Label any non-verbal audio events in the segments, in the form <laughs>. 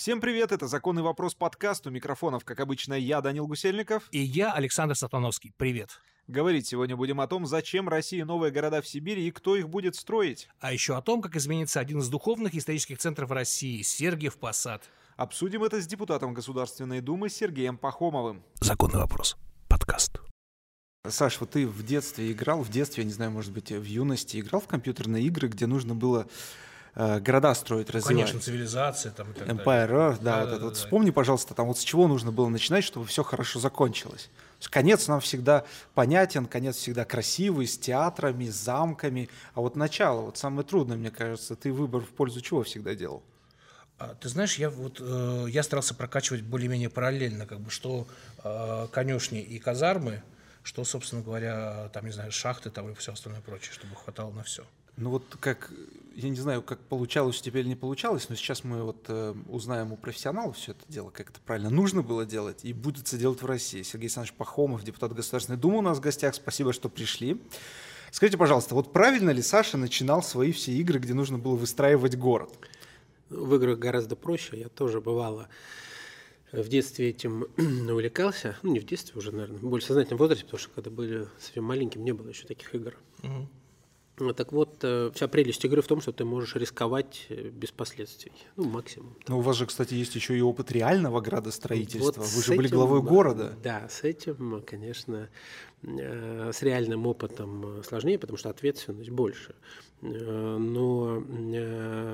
Всем привет, это «Законный вопрос» подкаст. У микрофонов, как обычно, я, Данил Гусельников. И я, Александр Сатановский. Привет. Говорить сегодня будем о том, зачем России новые города в Сибири и кто их будет строить. А еще о том, как изменится один из духовных исторических центров России – Сергиев Посад. Обсудим это с депутатом Государственной Думы Сергеем Пахомовым. «Законный вопрос» подкаст. Саш, вот ты в детстве играл, в детстве, я не знаю, может быть, в юности играл в компьютерные игры, где нужно было города строить, развивать. Конечно, цивилизация там и так Empire Earth, да, да, вот да, это. Да, вот да. Вспомни, пожалуйста, там вот с чего нужно было начинать, чтобы все хорошо закончилось. Конец нам всегда понятен, конец всегда красивый, с театрами, с замками. А вот начало, вот самое трудное, мне кажется, ты выбор в пользу чего всегда делал? А, ты знаешь, я вот э, я старался прокачивать более-менее параллельно, как бы что э, конюшни и казармы, что, собственно говоря, там, не знаю, шахты там и все остальное прочее, чтобы хватало на все. Ну вот как, я не знаю, как получалось у тебя или не получалось, но сейчас мы вот э, узнаем у профессионалов все это дело, как это правильно нужно было делать и будет это делать в России. Сергей Александрович Пахомов, депутат Государственной Думы у нас в гостях, спасибо, что пришли. Скажите, пожалуйста, вот правильно ли Саша начинал свои все игры, где нужно было выстраивать город? В играх гораздо проще, я тоже бывало в детстве этим <clears throat> увлекался, ну не в детстве уже, наверное, в более сознательном возрасте, потому что когда были совсем маленьким, не было еще таких игр. Угу. Так вот, э, вся прелесть игры в том, что ты можешь рисковать э, без последствий, ну максимум. Но у вас же, кстати, есть еще и опыт реального градостроительства. Вот Вы же были этим, главой города. Да, с этим, конечно, э, с реальным опытом сложнее, потому что ответственность больше. Но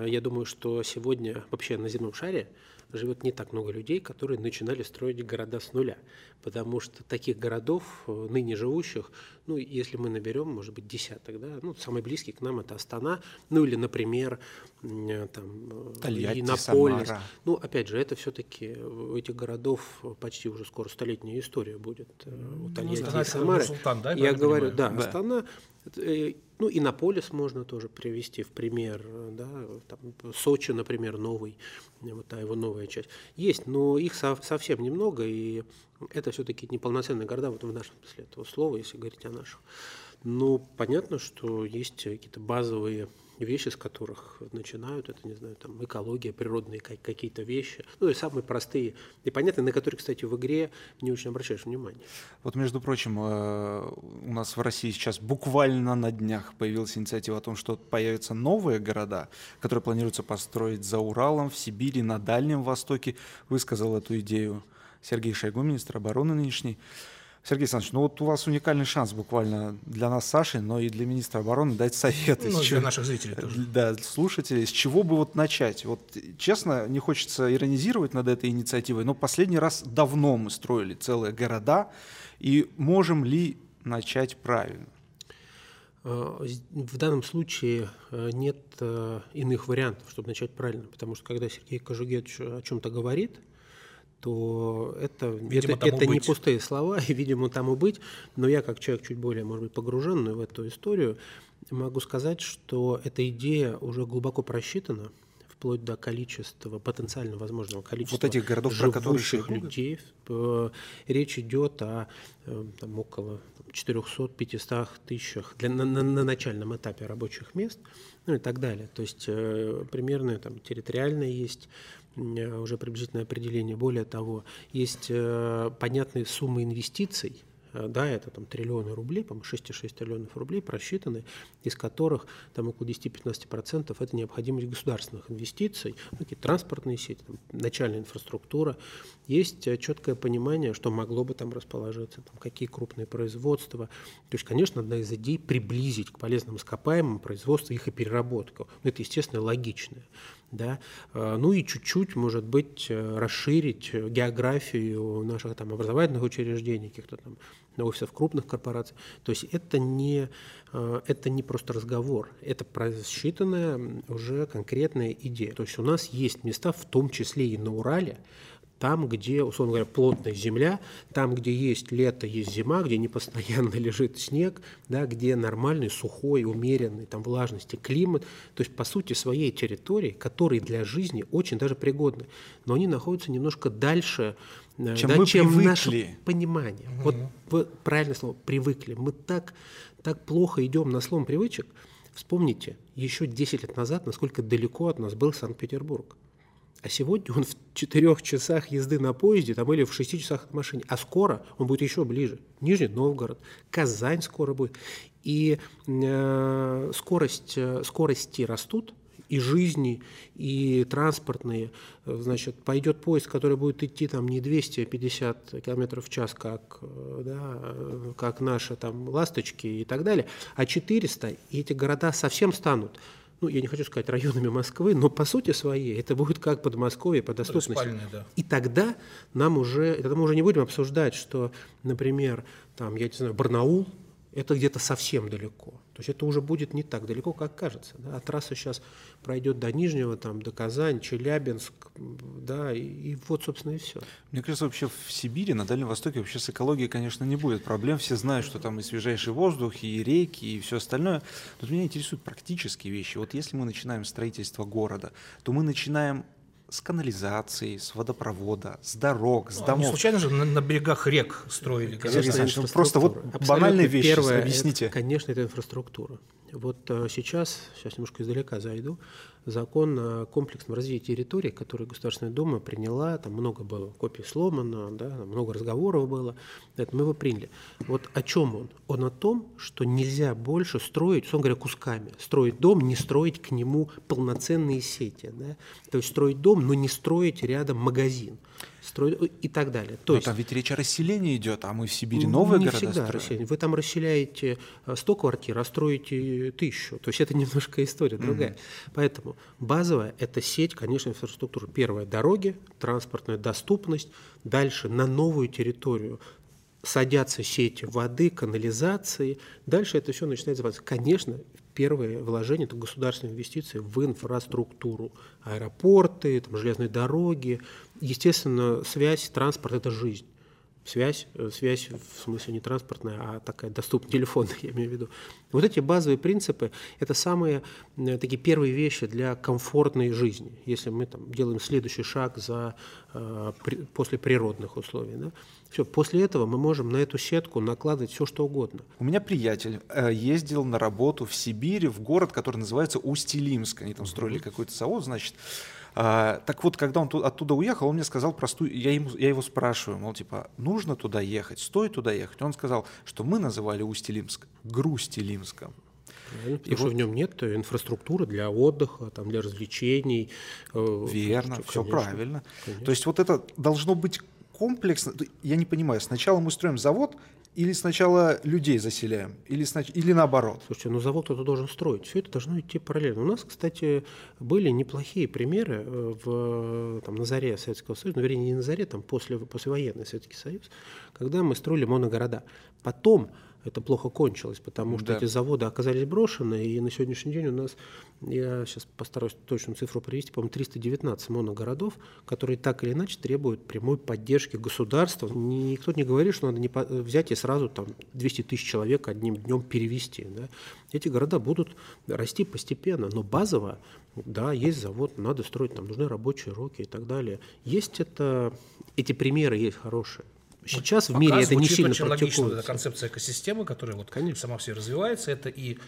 я думаю, что сегодня вообще на земном шаре живет не так много людей, которые начинали строить города с нуля. Потому что таких городов, э, ныне живущих, ну, если мы наберем, может быть, десяток, да, ну, самый близкий к нам это Астана, ну, или, например, э, там, э, Тольятти, Иннополис. Самара. Ну, опять же, это все-таки у этих городов почти уже скоро столетняя история будет. У ну, Тольятти ну, и Самары. Султан, да, я говорю, да, да, Астана, ну, Иннополис можно тоже привести в пример, да, там, Сочи, например, новый, вот та его новая часть. Есть, но их со- совсем немного, и это все-таки неполноценные города, вот в нашем смысле этого слова, если говорить о наших. Но понятно, что есть какие-то базовые вещи, с которых начинают, это, не знаю, там, экология, природные какие-то вещи, ну и самые простые и понятные, на которые, кстати, в игре не очень обращаешь внимания. Вот, между прочим, э, у нас в России сейчас буквально на днях появилась инициатива о том, что появятся новые города, которые планируется построить за Уралом, в Сибири, на Дальнем Востоке. Высказал эту идею Сергей Шойгу, министр обороны нынешний. Сергей Александрович, ну вот у вас уникальный шанс буквально для нас, Саши, но и для министра обороны дать советы. Ну, для чего, наших зрителей тоже. Да, слушателей. С чего бы вот начать? Вот честно, не хочется иронизировать над этой инициативой, но последний раз давно мы строили целые города, и можем ли начать правильно? Э, в данном случае э, нет э, иных вариантов, чтобы начать правильно, потому что когда Сергей Кожугетович о чем-то говорит – то это, видимо, это, это не пустые слова, <laughs> и, видимо, тому быть. Но я, как человек чуть более, может быть, погруженный в эту историю, могу сказать, что эта идея уже глубоко просчитана, вплоть до количества, потенциально возможного количества вот этих городов, живущих людей. Э, речь идет о э, там, около 400-500 тысячах для, на, на, на начальном этапе рабочих мест, ну и так далее. То есть э, примерно там территориально есть уже приблизительное определение. Более того, есть э, понятные суммы инвестиций, э, да, это там триллионы рублей, по-моему, 6,6 триллионов рублей просчитаны, из которых там около 10-15% это необходимость государственных инвестиций, ну, какие транспортные сети, там, начальная инфраструктура. Есть четкое понимание, что могло бы там расположиться, там, какие крупные производства. То есть, конечно, одна из идей приблизить к полезным ископаемым производство их и переработку. Но это, естественно, логичное да, э, ну и чуть-чуть, может быть, э, расширить географию наших там образовательных учреждений, каких-то там офисов крупных корпораций. То есть это не, э, это не просто разговор, это просчитанная уже конкретная идея. То есть у нас есть места, в том числе и на Урале, там, где, условно говоря, плотная земля, там, где есть лето, есть зима, где не постоянно <laughs> лежит снег, да, где нормальный, сухой, умеренный, там, влажности климат, то есть, по сути, своей территории, которые для жизни очень даже пригодны, но они находятся немножко дальше, э, чем, да, мы чем привыкли. наше понимание. Угу. Вот, вот правильное слово, привыкли. Мы так, так плохо идем на слом привычек. Вспомните, еще 10 лет назад, насколько далеко от нас был Санкт-Петербург. А сегодня он в четырех часах езды на поезде там, или в шести часах на машине. А скоро он будет еще ближе. Нижний Новгород, Казань скоро будет. И э, скорость, э, скорости растут, и жизни, и транспортные. Значит, пойдет поезд, который будет идти там не 250 км в час, как, э, да, как наши там ласточки и так далее, а 400, и эти города совсем станут ну, я не хочу сказать районами Москвы, но по сути своей это будет как Подмосковье по доступности. Да. И тогда нам уже, тогда мы уже не будем обсуждать, что, например, там, я не знаю, Барнаул, это где-то совсем далеко. То есть это уже будет не так далеко, как кажется. Да? А трасса сейчас пройдет до Нижнего, там, до Казань, Челябинск, да, и, и вот, собственно, и все. Мне кажется, вообще в Сибири, на Дальнем Востоке вообще с экологией, конечно, не будет проблем. Все знают, что там и свежайший воздух, и реки, и все остальное. Но меня интересуют практические вещи. Вот если мы начинаем строительство города, то мы начинаем с канализации, с водопровода, с дорог, с ну, домов. Не случайно же на, на берегах рек строили. Конечно, просто вот банальные вещи, Первое, объясните. Это, конечно, это инфраструктура. Вот э, сейчас, сейчас немножко издалека зайду, закон о комплексном развитии территории, который Государственная Дума приняла, там много было копий сломано, да, много разговоров было, это мы его приняли. Вот о чем он? Он о том, что нельзя больше строить, условно говоря, кусками. Строить дом, не строить к нему полноценные сети. Да? То есть строить дом, но не строить рядом магазин строить и так далее. То Но есть, там ведь речь о расселении идет, а мы в Сибири новые не города всегда строим. Расселение. Вы там расселяете 100 э, квартир, а строите тысячу. То есть это <laughs> немножко история другая. Mm-hmm. Поэтому базовая – это сеть, конечно, инфраструктуры. Первое – дороги, транспортная доступность. Дальше на новую территорию садятся сети воды, канализации. Дальше это все начинает называться. Конечно, первое вложение – это государственные инвестиции в инфраструктуру. Аэропорты, там, железные дороги. Естественно, связь, транспорт – это жизнь. Связь, э, связь в смысле не транспортная, а такая доступная, телефонная, <laughs> я имею в виду. Вот эти базовые принципы – это самые э, такие первые вещи для комфортной жизни, если мы там, делаем следующий шаг за, э, после природных условий. Да? Все, после этого мы можем на эту сетку накладывать все, что угодно. У меня приятель ездил на работу в Сибири, в город, который называется Усть-Илимск. Они там строили какой-то завод, значит. А, так вот, когда он оттуда уехал, он мне сказал простую, я, ему, я его спрашиваю, мол, типа, нужно туда ехать, стоит туда ехать? Он сказал, что мы называли Усть-Илимск Грусть-Илимском. Правильно, потому и что вот... в нем нет инфраструктуры для отдыха, там, для развлечений. Э, Верно, что, все конечно, правильно. Конечно. То есть вот это должно быть комплексно. Я не понимаю, сначала мы строим завод, или сначала людей заселяем, или, снач... или наоборот? Слушайте, ну завод кто-то должен строить. Все это должно идти параллельно. У нас, кстати, были неплохие примеры э, в, там, на заре Советского Союза, ну, вернее, не на заре, там, после, послевоенный Советский Союз, когда мы строили моногорода. Потом это плохо кончилось, потому что да. эти заводы оказались брошены, и на сегодняшний день у нас, я сейчас постараюсь точную цифру привести, по-моему, 319 моногородов, которые так или иначе требуют прямой поддержки государства. Никто не говорит, что надо не взять и сразу там 200 тысяч человек одним днем перевести. Да? Эти города будут расти постепенно, но базово, да, есть завод, надо строить, там нужны рабочие руки и так далее. Есть это, эти примеры есть хорошие. Сейчас в мире это не сильно очень логично, эта концепция экосистемы, которая вот Конечно. сама все развивается, это и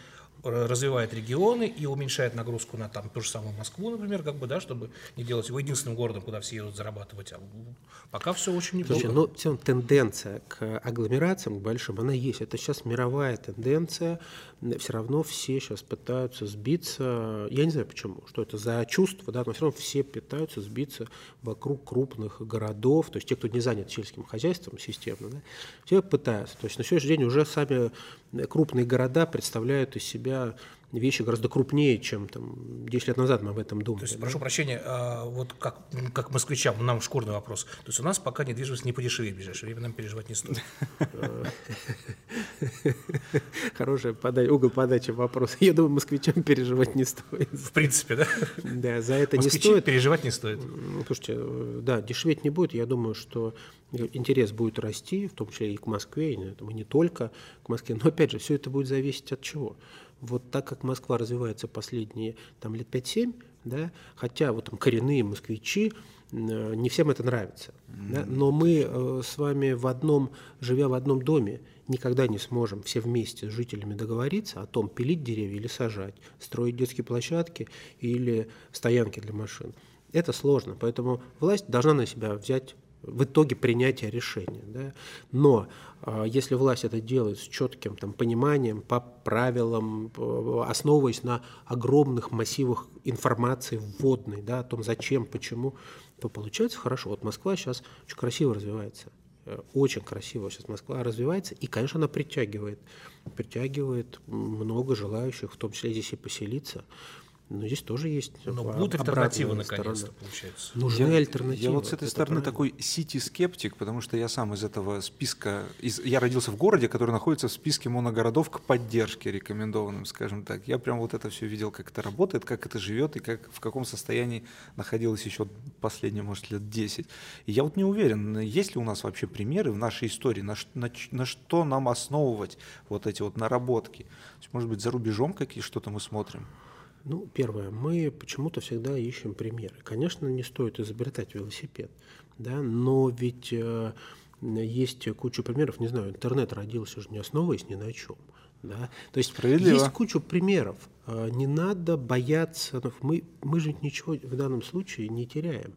развивает регионы и уменьшает нагрузку на там ту же самую Москву, например, как бы, да, чтобы не делать его единственным городом, куда все едут зарабатывать. А пока все очень неплохо. Слушай, ну, все тенденция к агломерациям, к большим, она есть. Это сейчас мировая тенденция. Все равно все сейчас пытаются сбиться. Я не знаю почему, что это за чувство, да, но все равно все пытаются сбиться вокруг крупных городов. То есть те, кто не занят сельским хозяйством системно, да, все пытаются. То есть на сегодняшний день уже сами крупные города представляют из себя вещи гораздо крупнее, чем там 10 лет назад мы об этом думали. То есть, да? прошу прощения, а, вот как, как москвичам, нам шкурный вопрос. То есть у нас пока недвижимость не подешевеет в ближайшее время, нам переживать не стоит. <laughs> Хороший угол подачи вопроса. Я думаю, москвичам переживать не стоит. В принципе, да? Да, за это не стоит. переживать не стоит. Слушайте, э, да, дешеветь не будет. Я думаю, что интерес будет расти, в том числе и к Москве, и не только к Москве. Но опять же, все это будет зависеть от чего? Вот так как Москва развивается последние там, лет 5-7, да, хотя вот там коренные москвичи, э, не всем это нравится. Mm-hmm. Да, но мы э, с вами в одном, живя в одном доме, никогда не сможем все вместе с жителями договориться о том, пилить деревья или сажать, строить детские площадки или стоянки для машин. Это сложно, поэтому власть должна на себя взять в итоге принятия решения. Да? Но если власть это делает с четким там, пониманием, по правилам, э, основываясь на огромных массивах информации вводной, да, о том, зачем, почему, то получается хорошо. Вот Москва сейчас очень красиво развивается. Э, очень красиво сейчас Москва развивается, и, конечно, она притягивает, притягивает много желающих, в том числе здесь и поселиться. Но здесь тоже есть Но будут альтернативы, наконец-то, получается. Нужны я, альтернативы. Я вот с этой стороны правильно. такой сити-скептик, потому что я сам из этого списка... Из, я родился в городе, который находится в списке моногородов к поддержке рекомендованным, скажем так. Я прям вот это все видел, как это работает, как это живет и как, в каком состоянии находилось еще последние, может, лет 10. И я вот не уверен, есть ли у нас вообще примеры в нашей истории, на, на, на что нам основывать вот эти вот наработки. есть, может быть, за рубежом какие что-то мы смотрим? Ну, первое, мы почему-то всегда ищем примеры. Конечно, не стоит изобретать велосипед, да, но ведь э, есть куча примеров, не знаю, интернет родился же не основываясь ни на чем. Да? То есть есть куча примеров. Э, не надо бояться. Мы, мы же ничего в данном случае не теряем.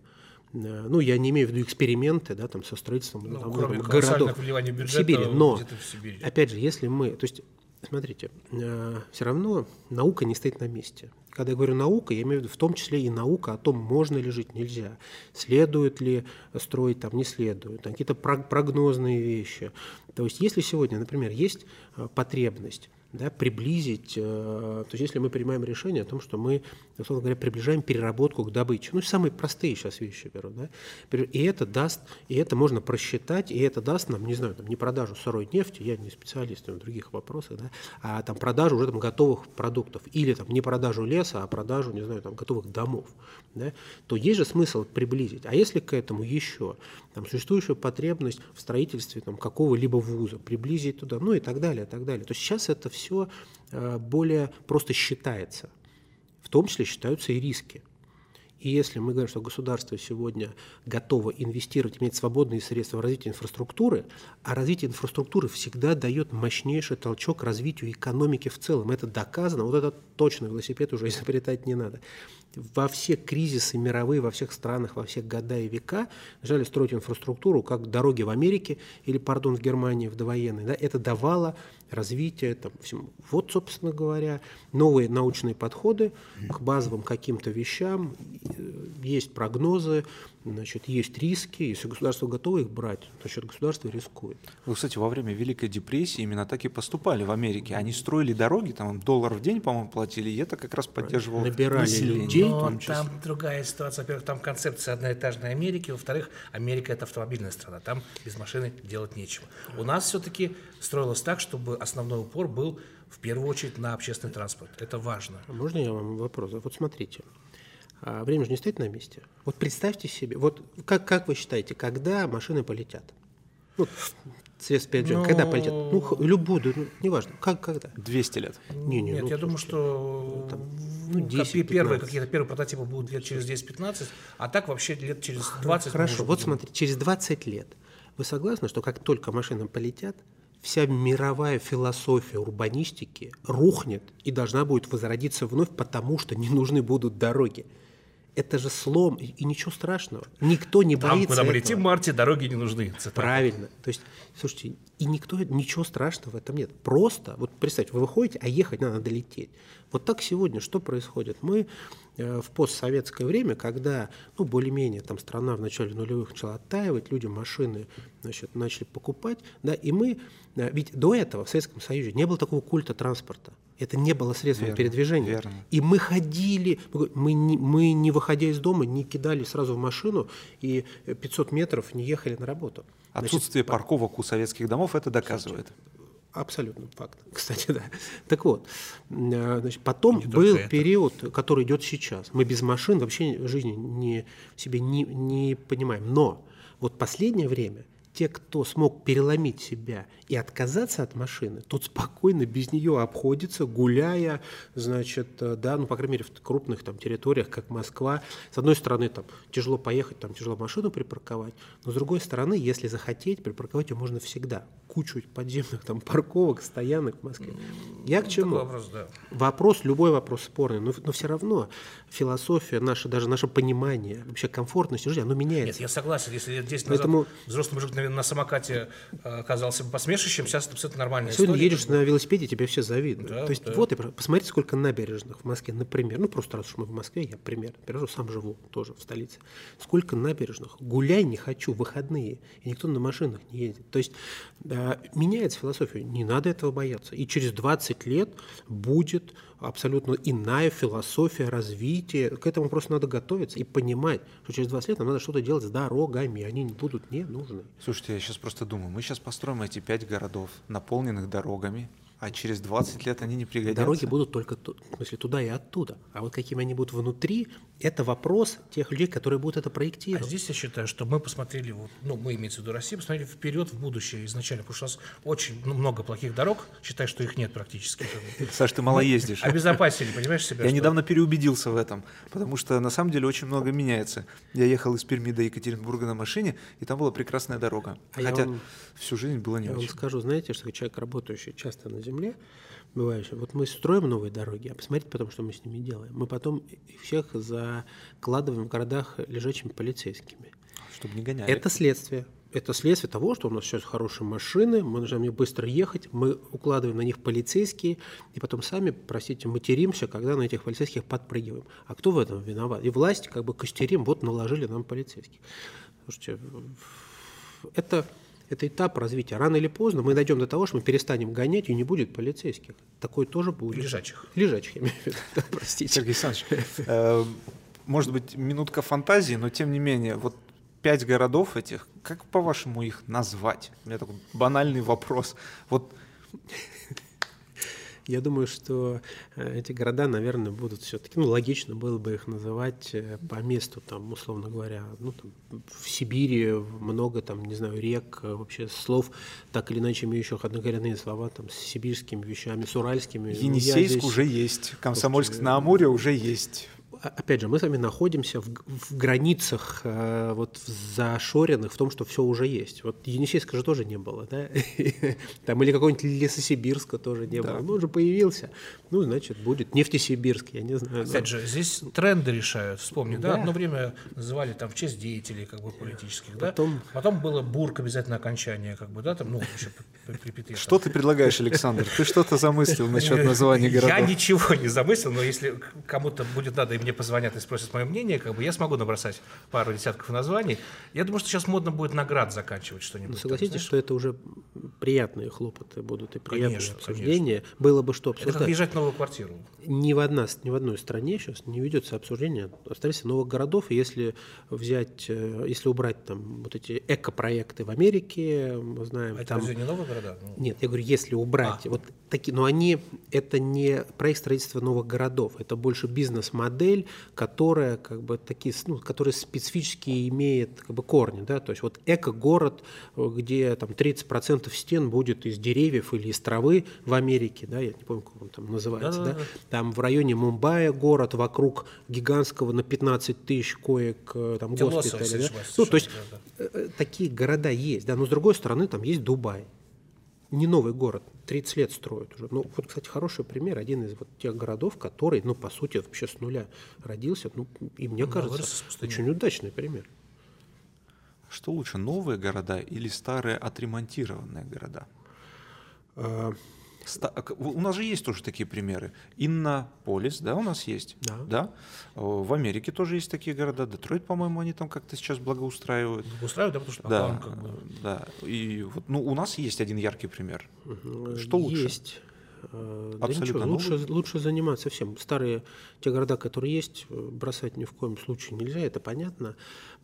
Э, ну, я не имею в виду эксперименты, да, там, со строительством ну, там, кроме городов бюджета в Сибири. Но, в Сибири. опять же, если мы, то есть, смотрите, э, все равно наука не стоит на месте. Когда я говорю наука, я имею в виду в том числе и наука о том, можно ли жить, нельзя, следует ли строить, там, не следует, какие-то прогнозные вещи. То есть если сегодня, например, есть э, потребность да, приблизить, э, то есть если мы принимаем решение о том, что мы, условно говоря, приближаем переработку к добыче, ну, самые простые сейчас вещи беру, да, и это даст, и это можно просчитать, и это даст нам, не знаю, там, не продажу сырой нефти, я не специалист в других вопросах, да, а там продажу уже там готовых продуктов, или там не продажу леса, а продажу, не знаю, там готовых домов, да, то есть же смысл приблизить. А если к этому еще там, существующую потребность в строительстве там, какого-либо вуза, приблизить туда, ну и так далее, и так далее. То есть сейчас это все э, более просто считается. В том числе считаются и риски. И если мы говорим, что государство сегодня готово инвестировать, иметь свободные средства в развитие инфраструктуры, а развитие инфраструктуры всегда дает мощнейший толчок развитию экономики в целом. Это доказано, вот это точно велосипед уже <laughs> изобретать не надо во все кризисы мировые, во всех странах, во всех года и века жали строить инфраструктуру, как дороги в Америке или, пардон, в Германии в довоенной. Да, это давало развитие там, всему. Вот, собственно говоря, новые научные подходы к базовым каким-то вещам, э, есть прогнозы, значит, есть риски, если государство готово их брать, значит, государство рискует. Ну, кстати, во время Великой депрессии именно так и поступали в Америке. Они строили дороги, там доллар в день, по-моему, платили, и это как раз поддерживало Набирали население. людей. Но там другая ситуация. Во-первых, там концепция одноэтажной Америки. Во-вторых, Америка – это автомобильная страна. Там без машины делать нечего. У нас все-таки строилось так, чтобы основной упор был в первую очередь на общественный транспорт. Это важно. А можно я вам вопрос? Вот смотрите, а время же не стоит на месте. Вот представьте себе, вот как, как вы считаете, когда машины полетят? Ну, средств передвижения, Но... когда полетят? Ну, любую, ну, неважно, как, когда? 200 лет. Не, не, Нет, ну, я думаю, что там, ну, 10, первые, какие-то первые прототипы будут лет через 10-15, а так вообще лет через 20. Хорошо, вот смотрите, через 20 лет вы согласны, что как только машины полетят, вся мировая философия урбанистики рухнет и должна будет возродиться вновь, потому что не нужны будут дороги? это же слом, и ничего страшного. Никто не Там, боится куда мы летим, Марте, дороги не нужны. Цитата. Правильно. То есть, слушайте, и никто, ничего страшного в этом нет. Просто, вот представьте, вы выходите, а ехать надо долететь. Вот так сегодня что происходит? Мы э, в постсоветское время, когда, ну, более-менее там страна в начале нулевых начала оттаивать, люди машины, значит, начали покупать, да, и мы, э, ведь до этого в Советском Союзе не было такого культа транспорта. Это не было средством верно, передвижения. Верно. И мы ходили, мы не, мы не выходя из дома, не кидали сразу в машину и 500 метров не ехали на работу. Отсутствие Значит, парковок у советских домов это доказывает. Абсолютно факт, <laughs> кстати, да. Так вот, э, значит, потом не был период, который идет сейчас. Мы без машин вообще жизни не, себе не, не понимаем. Но вот последнее время те, кто смог переломить себя и отказаться от машины, тот спокойно без нее обходится, гуляя, значит, э, да, ну, по крайней мере, в крупных там территориях, как Москва. С одной стороны, там тяжело поехать, там тяжело машину припарковать, но с другой стороны, если захотеть, припарковать ее можно всегда. Кучу подземных там парковок, стоянок в Москве. Я к чему? Вопрос, да. вопрос, любой вопрос спорный, но, но все равно философия, наше, даже наше понимание, вообще комфортности жизни, оно меняется. Нет, я согласен, если лет 10 Поэтому... назад взрослый мужик на, на самокате э, оказался бы посмешищем, сейчас это абсолютно нормальная Сегодня история. едешь на велосипеде, тебе все завидуют. Да, То есть да. вот, и посмотрите, сколько набережных в Москве, например, ну просто раз уж мы в Москве, я пример, например, сам живу тоже в столице. Сколько набережных, гуляй не хочу, выходные, и никто на машинах не едет. То есть да, меняется философия, не надо этого бояться. И через 20 лет будет абсолютно иная философия развития. К этому просто надо готовиться и понимать, что через 20 лет нам надо что-то делать с дорогами, они не будут не нужны. Слушайте, я сейчас просто думаю, мы сейчас построим эти пять городов, наполненных дорогами, а через 20 лет они не пригодятся. Дороги будут только в смысле, туда и оттуда. А вот какими они будут внутри, это вопрос тех людей, которые будут это проектировать. А здесь я считаю, что мы посмотрели, вот, ну, мы имеется в виду Россию, посмотрели вперед в будущее изначально, потому что у нас очень ну, много плохих дорог, считай, что их нет практически. <laughs> Саш, ты мало ездишь. Обезопасили, понимаешь себя? Я недавно переубедился в этом, потому что на самом деле очень много меняется. Я ехал из Перми до Екатеринбурга на машине, и там была прекрасная дорога. А Хотя всю жизнь было не очень. Я вам скажу, знаете, что человек, работающий часто на земле, бывающий. Вот мы строим новые дороги, а посмотрите потом, что мы с ними делаем. Мы потом всех закладываем в городах лежачими полицейскими. Чтобы не гоняли. Это следствие. Это следствие того, что у нас сейчас хорошие машины, мы начинаем быстро ехать, мы укладываем на них полицейские, и потом сами, простите, материмся, когда на этих полицейских подпрыгиваем. А кто в этом виноват? И власть как бы костерим, вот наложили нам полицейских. Слушайте, это это этап развития. Рано или поздно мы дойдем до того, что мы перестанем гонять, и не будет полицейских. Такое тоже будет. Лежачих. Лежачих, я имею в виду. <laughs> Простите. Сергей Александрович, <laughs> э, может быть, минутка фантазии, но тем не менее, вот пять городов этих, как по-вашему их назвать? У меня такой банальный вопрос. Вот я думаю, что э, эти города, наверное, будут все-таки, ну, логично было бы их называть э, по месту, там, условно говоря, ну, там, в Сибири много, там, не знаю, рек, э, вообще слов, так или иначе имеющих однокоренные слова, там, с сибирскими вещами, с уральскими. Ну, Енисейск здесь... уже есть, Комсомольск на Амуре уже есть опять же, мы с вами находимся в, в границах э, вот зашоренных в том, что все уже есть. Вот Енисейска же тоже не было, да? <laughs> Там или какой-нибудь Лесосибирска тоже не да. было. Ну, уже появился. Ну, значит, будет Нефтесибирск, я не знаю. Опять же, здесь тренды решают. Вспомни, да. да? Одно время называли там в честь деятелей как бы политических, Потом... да? Потом было Бург обязательно окончание, как бы, да, там, ну, еще припятые. Что ты предлагаешь, Александр? Ты что-то замыслил насчет <laughs> названия городов? Я ничего не замыслил, но если кому-то будет надо, и мне позвонят и спросят мое мнение, как бы я смогу набросать пару десятков названий. Я думаю, что сейчас модно будет наград заканчивать что-нибудь. Ну, согласитесь, там, что это уже приятные хлопоты будут и приятные конечно, обсуждения. Конечно. Было бы что обсуждать. Это как езжать в новую квартиру. Ни в, одна, ни в одной стране сейчас не ведется обсуждение строительства новых городов. И если взять, э, если убрать там вот эти эко-проекты в Америке, мы знаем... А это там... не новые города? Ну... Нет, я говорю, если убрать, а. вот такие, но они, это не проект строительства новых городов, это больше бизнес-модель, которая как бы такие, ну, которая специфически имеет как бы корни, да, то есть вот эко-город, где там 30% стен будет из деревьев или из травы в Америке, да, я не помню, как он там называется, да, да, да. Там в районе Мумбаи город вокруг гигантского на 15 тысяч коек э, там госпиталя, да? ну, то есть да, да. Э, такие города есть, да, но с другой стороны там есть Дубай, не новый город, 30 лет строят уже. Ну, вот, кстати, хороший пример, один из вот тех городов, который, ну, по сути, вообще с нуля родился, ну, и мне ну, кажется, очень удачный пример. Что лучше, новые города или старые отремонтированные города? А, у нас же есть тоже такие примеры. Иннополис, да, у нас есть. Да. да. В Америке тоже есть такие города. Детройт, по-моему, они там как-то сейчас благоустраивают. Благоустраивают, да, потому что да, как бы... да. И вот, ну, у нас есть один яркий пример. Что лучше? Есть. Э, Абсолютно да ничего, лучше, лучше заниматься всем. Старые те города, которые есть, э, бросать ни в коем случае нельзя, это понятно.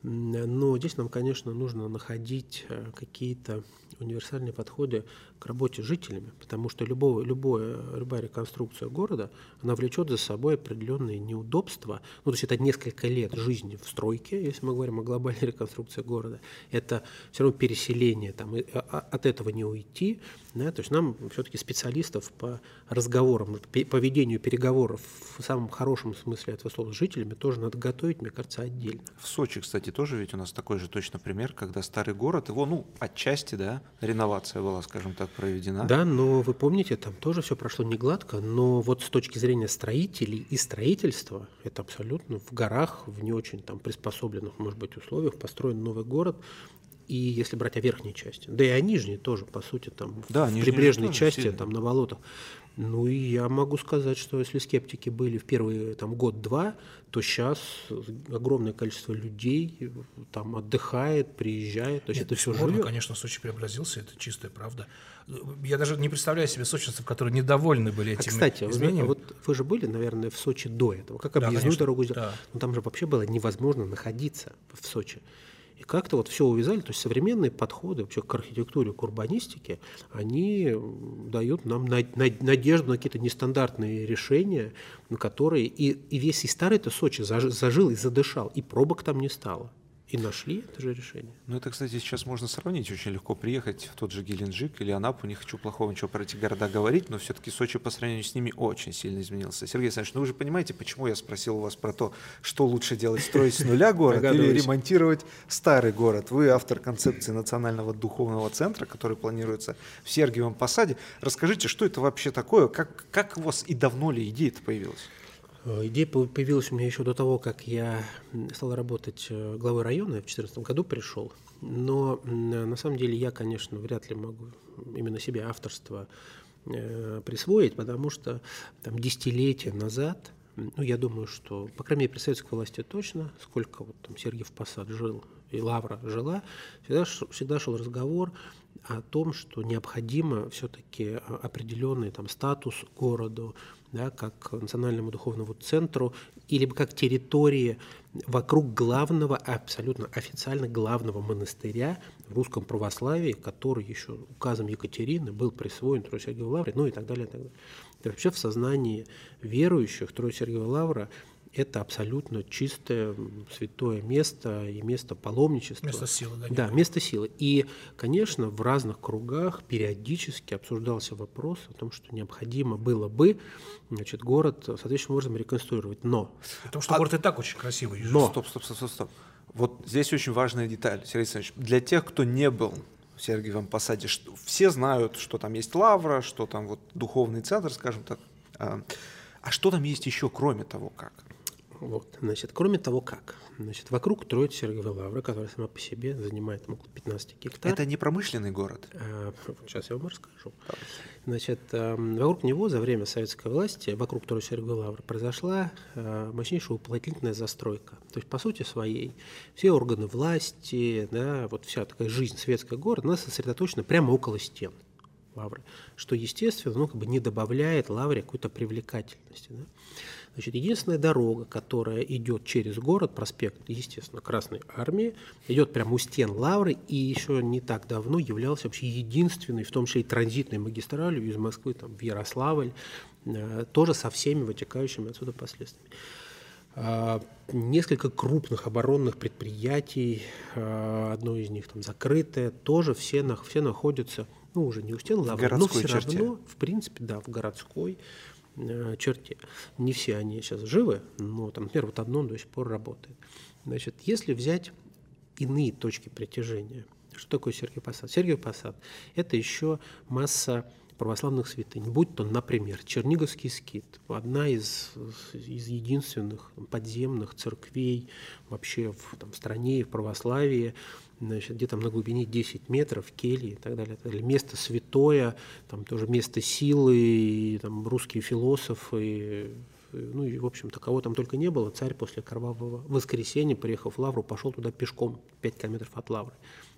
Но здесь нам, конечно, нужно находить э, какие-то универсальные подходы к работе с жителями, потому что любого, любое, любая реконструкция города, она влечет за собой определенные неудобства. Ну, то есть это несколько лет жизни в стройке, если мы говорим о глобальной <laughs> реконструкции города. Это все равно переселение, там, и, а, а, от этого не уйти. Да? То есть нам все-таки специалистов по разговорам, по ведению переговоров в самом хорошем смысле этого слова с жителями тоже надо готовить, мне кажется, отдельно. В Сочи, кстати, тоже ведь у нас такой же точно пример, когда старый город, его, ну, отчасти, да, реновация была, скажем так, проведена. Да, но вы помните, там тоже все прошло не гладко, но вот с точки зрения строителей и строительства, это абсолютно в горах, в не очень там приспособленных, может быть, условиях построен новый город, и если брать о верхней части, да и о нижней тоже, по сути, там да, в прибрежной части, сильно. там на болотах. Ну и я могу сказать, что если скептики были в первый там год-два, то сейчас огромное количество людей там отдыхает, приезжает, то есть Нет, это все живет. конечно, Сочи преобразился, это чистая правда. Я даже не представляю себе сочинцев, которые недовольны были этими а, кстати, изменениями. вот вы же были, наверное, в Сочи до этого. Как объездную да, дорогу сделать? Да. Но там же вообще было невозможно находиться в Сочи. И как-то вот все увязали, то есть современные подходы вообще к архитектуре, к урбанистике, они дают нам надежду на какие-то нестандартные решения, которые и, и весь и старый-то Сочи зажил и задышал, и пробок там не стало и нашли это же решение. Ну, это, кстати, сейчас можно сравнить. Очень легко приехать в тот же Геленджик или Анапу. Не хочу плохого ничего про эти города говорить, но все-таки Сочи по сравнению с ними очень сильно изменился. Сергей Александрович, ну вы же понимаете, почему я спросил у вас про то, что лучше делать, строить с нуля город или ремонтировать старый город. Вы автор концепции Национального духовного центра, который планируется в Сергиевом Посаде. Расскажите, что это вообще такое? Как, как у вас и давно ли идея-то появилась? Э, идея появилась у меня еще до того, как я стал работать э, главой района, я в 2014 году пришел. Но на самом деле я, конечно, вряд ли могу именно себе авторство э, присвоить, потому что там десятилетия назад, ну, я думаю, что, по крайней мере, при советской власти точно, сколько вот там Сергеев Посад жил и Лавра жила, всегда, всегда шел разговор о том, что необходимо все-таки определенный там статус городу, да, как национальному духовному центру, или как территории вокруг главного, абсолютно официально главного монастыря в русском православии, который еще указом Екатерины был присвоен Трое Сергиевой Лавре, ну и так далее. И так далее. вообще в сознании верующих Трое Сергиевой Лавра это абсолютно чистое, святое место и место паломничества. Место силы, да? Да, место силы. И, конечно, в разных кругах периодически обсуждался вопрос о том, что необходимо было бы значит, город соответствующим образом реконструировать. Но... Потому что а... город и так очень красивый. Но... Стоп, стоп, стоп, стоп, стоп. Вот здесь очень важная деталь, Сергей Александрович. Для тех, кто не был в Сергиевом Посаде, что, все знают, что там есть лавра, что там вот духовный центр, скажем так. А, а что там есть еще, кроме того, как? Вот, значит, кроме того, как? Значит, вокруг строится Сергиева Лавра, которая сама по себе занимает около 15 гектаров. Это не промышленный город? А, <laughs> сейчас я вам расскажу. Значит, эм, вокруг него за время советской власти, вокруг второй Сергиевой Лавры, произошла э, мощнейшая уплотнительная застройка. То есть, по сути своей, все органы власти, да, вот вся такая жизнь светского города, она сосредоточена прямо около стен лавры, что, естественно, ну, как бы не добавляет лавре какой-то привлекательности. Да? Значит, единственная дорога, которая идет через город, проспект, естественно, Красной Армии, идет прямо у стен Лавры и еще не так давно являлся вообще единственной, в том числе и транзитной магистралью из Москвы там, в Ярославль, э, тоже со всеми вытекающими отсюда последствиями. А, несколько крупных оборонных предприятий, а, одно из них там закрытое, тоже все, все находятся, ну, уже не у стен Лавры, но все черте. равно, в принципе, да, в городской черте. Не все они сейчас живы, но, там, например, вот одно до сих пор работает. Значит, если взять иные точки притяжения, что такое Сергий Посад? Сергий Посад – это еще масса православных святынь, будь то, например, Черниговский скит, одна из, из единственных подземных церквей вообще в там, стране и в православии, значит, где-то на глубине 10 метров, кельи и так далее. Это место святое, там тоже место силы, и, там русские философы, ну и, в общем-то, кого там только не было, царь после кровавого воскресенья, приехав в Лавру, пошел туда пешком, 5 километров от Лавры.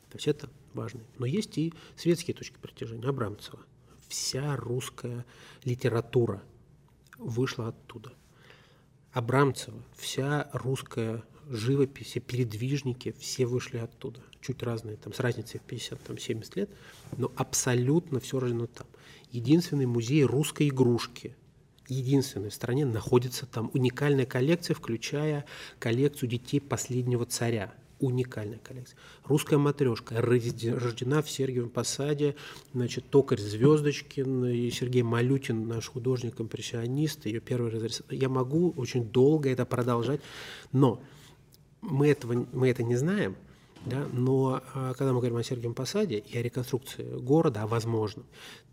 То есть это важно. Но есть и светские точки притяжения. Абрамцева. Вся русская литература вышла оттуда. Абрамцева, вся русская живопись, все передвижники, все вышли оттуда. Чуть разные, там, с разницей в 50-70 лет, но абсолютно все рождено там. Единственный музей русской игрушки, единственный в стране, находится там. Уникальная коллекция, включая коллекцию детей последнего царя. уникальная коллекция. Русская матрешка рождена в Сергиевом Посаде, значит, токарь Звездочкин и Сергей Малютин, наш художник-импрессионист, ее первый разрез. Я могу очень долго это продолжать, но мы, этого, мы это не знаем, да, но а, когда мы говорим о Сергиевом Посаде и о реконструкции города, о возможном,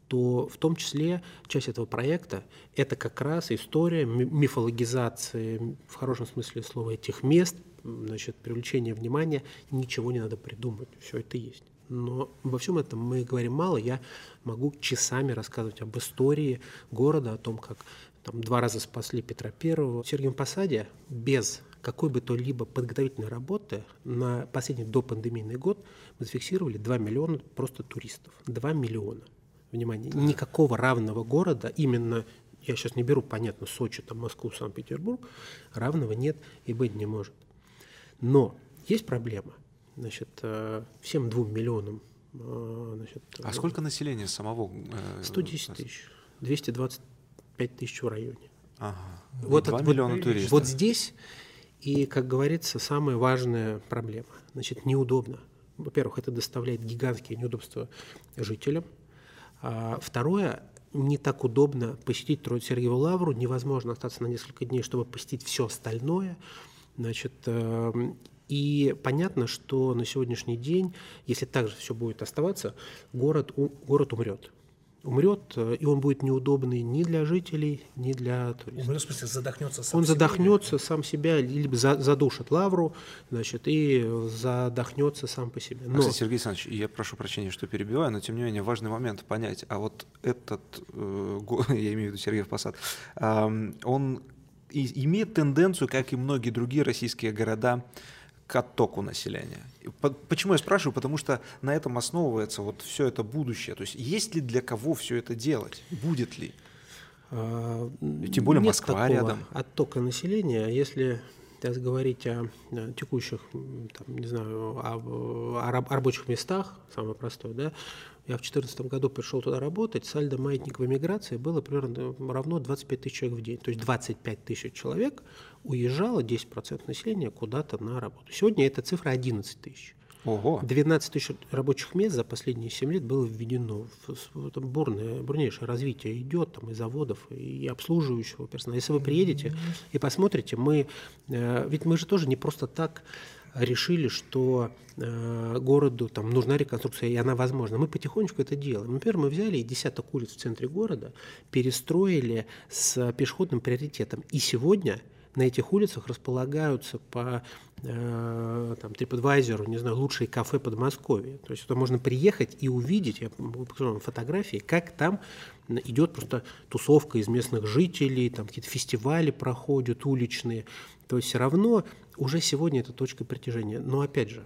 то в том числе часть этого проекта – это как раз история мифологизации, в хорошем смысле слова, этих мест, значит, привлечение внимания, ничего не надо придумать, все это есть. Но во всем этом мы говорим мало. Я могу часами рассказывать об истории города, о том, как там два раза спасли Петра Первого. В Сергиевом Посаде без какой бы то либо подготовительной работы на последний допандемийный год мы зафиксировали 2 миллиона просто туристов. 2 миллиона. Внимание, никакого равного города, именно, я сейчас не беру, понятно, Сочи, там, Москву, Санкт-Петербург, равного нет и быть не может. Но есть проблема. Значит, э, всем двум миллионам. Э, значит, а сколько населения самого? 110 э, тысяч. 225 тысяч в районе. Ага. Вот, 2 вот, миллиона туристов. Вот здесь и, как говорится, самая важная проблема. Значит, неудобно. Во-первых, это доставляет гигантские неудобства жителям. А второе, не так удобно посетить Троиц-Сергиеву лавру, невозможно остаться на несколько дней, чтобы посетить все остальное. Значит, эм, и понятно, что на сегодняшний день, если так же все будет оставаться, город, город умрет умрет, э, и он будет неудобный ни для жителей, ни для туристов. Умрет, в смысле, задохнется сам Он себя, задохнется или? сам себя, либо задушит лавру, значит, и задохнется сам по себе. Но... Кстати, Сергей Александрович, я прошу прощения, что перебиваю, но тем не менее важный момент понять, а вот этот, э, <laughs> я имею в виду Сергеев Посад, э, он имеет тенденцию, как и многие другие российские города, к оттоку населения. Почему я спрашиваю? Потому что на этом основывается вот все это будущее. То есть есть ли для кого все это делать? Будет ли? А, Тем более Нет Москва рядом. Оттока населения, если сейчас говорить о, о текущих, там, не знаю, о, о рабочих местах, самое простое, да, я в 2014 году пришел туда работать, сальдо маятниковой миграции было примерно равно 25 тысяч человек в день. То есть 25 тысяч человек уезжало, 10% населения, куда-то на работу. Сегодня эта цифра 11 тысяч. Ого. 12 тысяч рабочих мест за последние 7 лет было введено. Там бурное, бурнейшее развитие идет там, и заводов, и обслуживающего персонала. Если вы приедете и посмотрите, мы, э, ведь мы же тоже не просто так решили, что э, городу там нужна реконструкция, и она возможна. Мы потихонечку это делаем. Например, мы взяли десяток улиц в центре города, перестроили с пешеходным приоритетом. И сегодня на этих улицах располагаются по э, там, TripAdvisor, не знаю, лучшие кафе Подмосковья. То есть туда можно приехать и увидеть, я покажу вам фотографии, как там идет просто тусовка из местных жителей, там какие-то фестивали проходят уличные. То есть все равно уже сегодня это точка притяжения. Но опять же,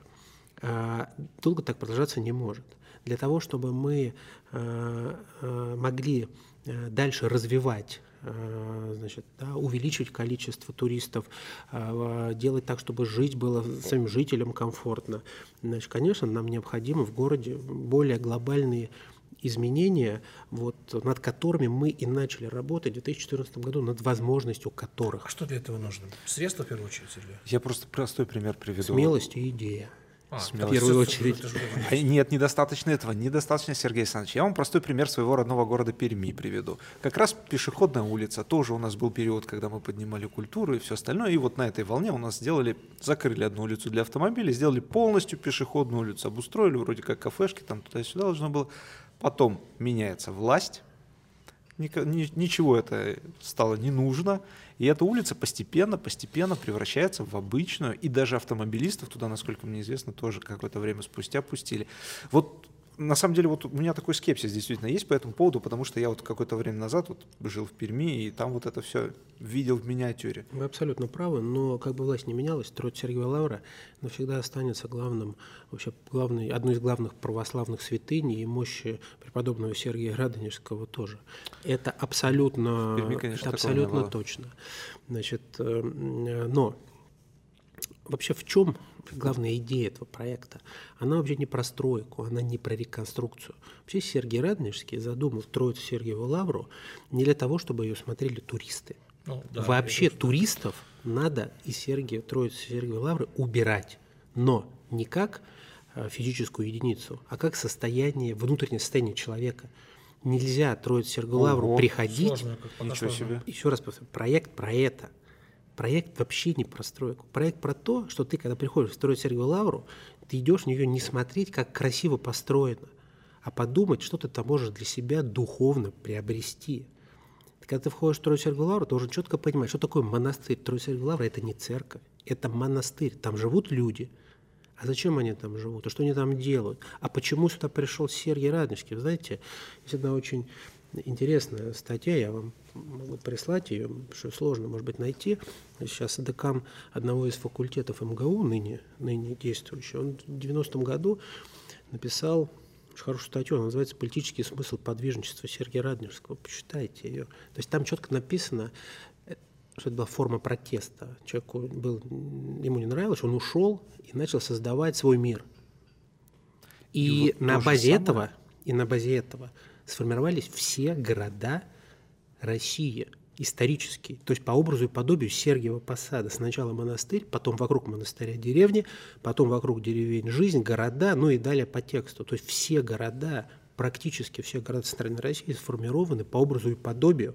э, долго так продолжаться не может. Для того, чтобы мы э, э, могли дальше развивать значит, да, увеличивать количество туристов, делать так, чтобы жить было самим жителям комфортно. Значит, конечно, нам необходимы в городе более глобальные изменения, вот, над которыми мы и начали работать в 2014 году, над возможностью которых. А что для этого нужно? Средства, в первую очередь, или? Я просто простой пример приведу. Смелость и идея. А, в первую очередь. А, нет, недостаточно этого, недостаточно, Сергей Александрович. Я вам простой пример своего родного города Перми приведу. Как раз пешеходная улица, тоже у нас был период, когда мы поднимали культуру и все остальное, и вот на этой волне у нас сделали, закрыли одну улицу для автомобилей, сделали полностью пешеходную улицу, обустроили вроде как кафешки, там туда-сюда должно было. Потом меняется власть, ничего это стало не нужно, и эта улица постепенно, постепенно превращается в обычную, и даже автомобилистов туда, насколько мне известно, тоже какое-то время спустя пустили. Вот на самом деле вот у меня такой скепсис действительно есть по этому поводу, потому что я вот какое-то время назад вот жил в Перми, и там вот это все видел в миниатюре. Вы абсолютно правы, но как бы власть не менялась, труд Сергея Лавра навсегда останется главным, вообще главной, одной из главных православных святынь и мощи преподобного Сергия Радонежского тоже. Это абсолютно, Перми, конечно, это абсолютно точно. Значит, э, но вообще в чем главная идея этого проекта? Она вообще не про стройку, она не про реконструкцию. Вообще Сергей Радонежский задумал Троицу Сергиеву Лавру не для того, чтобы ее смотрели туристы. Ну, да, Вообще туристов надо из Сергия, Троицы Сергиевой Лавры убирать. но не как э, физическую единицу, а как состояние, внутреннее состояние человека. Нельзя Троице Сергию Лавру приходить. Сложно. Еще раз повторю, проект про это. Проект вообще не про стройку. Проект про то, что ты, когда приходишь строить Сергию Лавру, ты идешь в нее не смотреть, как красиво построено, а подумать, что ты там можешь для себя духовно приобрести. Когда ты входишь в Трою Сергию Лавру, ты должен четко понимать, что такое монастырь. Трою Сергию Лавра – это не церковь, это монастырь. Там живут люди. А зачем они там живут? А что они там делают? А почему сюда пришел Сергий Радонежский? Вы знаете, есть одна очень интересная статья, я вам могу прислать ее, что сложно, может быть, найти. Сейчас декан одного из факультетов МГУ, ныне, ныне действующий, он в 90-м году написал очень хорошую статью, она называется «Политический смысл подвижничества Сергия Радонежского». Почитайте ее. То есть там четко написано, что это была форма протеста. Человеку был, ему не нравилось, он ушел и начал создавать свой мир. И, И вот на базе самое. этого, и на базе этого сформировались все города России исторические, то есть по образу и подобию Сергиева Посада. Сначала монастырь, потом вокруг монастыря деревни, потом вокруг деревень жизнь, города, ну и далее по тексту. То есть все города, практически все города Центральной России сформированы по образу и подобию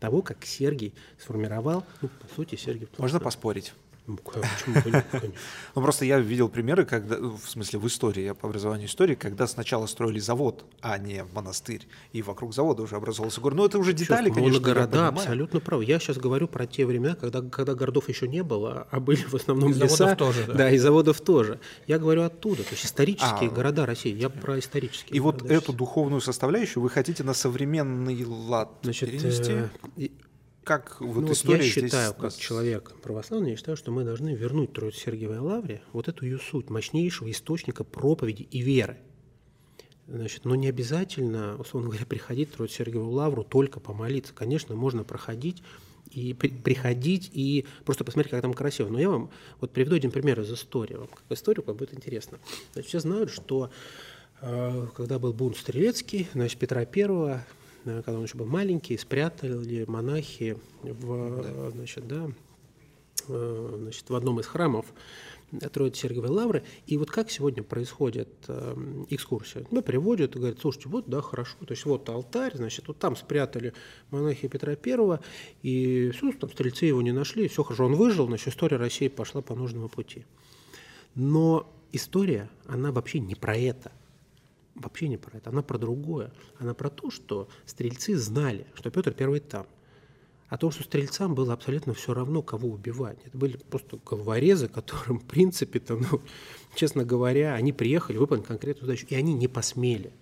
того, как Сергий сформировал, ну, по сути, Сергий Можно поспорить? Ну, почему конечно. <laughs> Ну, просто я видел примеры, когда, в смысле, в истории, я по образованию истории, когда сначала строили завод, а не монастырь, и вокруг завода уже образовался город. Ну, это уже детали, конечно, понимаю. абсолютно правы. Я сейчас говорю про те времена, когда, когда городов еще не было, а были в основном И заводов леса. тоже, да. и заводов тоже. Я говорю оттуда, то есть исторические А. города России. Я про исторические И вот города эту сейчас. духовную составляющую вы хотите на современный лад Значит, перенести? э, Как вот ну, история я здесь считаю, как нас- человек православный, я считаю, что мы должны вернуть Троице Сергиевой Лавре вот эту ее суть, мощнейшего источника проповеди и веры. Значит, но не обязательно, условно говоря, приходить в Троице Сергиеву Лавру только помолиться. Конечно, можно проходить и при- приходить и просто посмотреть, как там красиво. Но я вам вот приведу один пример из истории. Вам как историку будет интересно. Значит, все знают, что э, когда был бунт Стрелецкий, значит, Петра Первого, когда он еще был маленький, спрятали монахи в, э, значит, да, э, значит, в одном из храмов Троицы Сергиевой Лавры. И вот как сегодня происходит э, экскурсия? Тебя приводят и говорят, слушайте, вот, да, хорошо, то есть вот алтарь, значит, вот там спрятали монахи Петра Первого, и все, там стрельцы его не нашли, все хорошо, он выжил, значит, история России пошла по нужному пути. Но история, она вообще не про это. Вообще не про это. Она про другое. Она про то, что стрельцы знали, что Петр Первый там. О том, что стрельцам было абсолютно все равно, кого убивать. Это были просто головорезы, которым, <laughs> в принципе, -то, ну, честно говоря, они приехали выполнить конкретную задачу, и они не посмели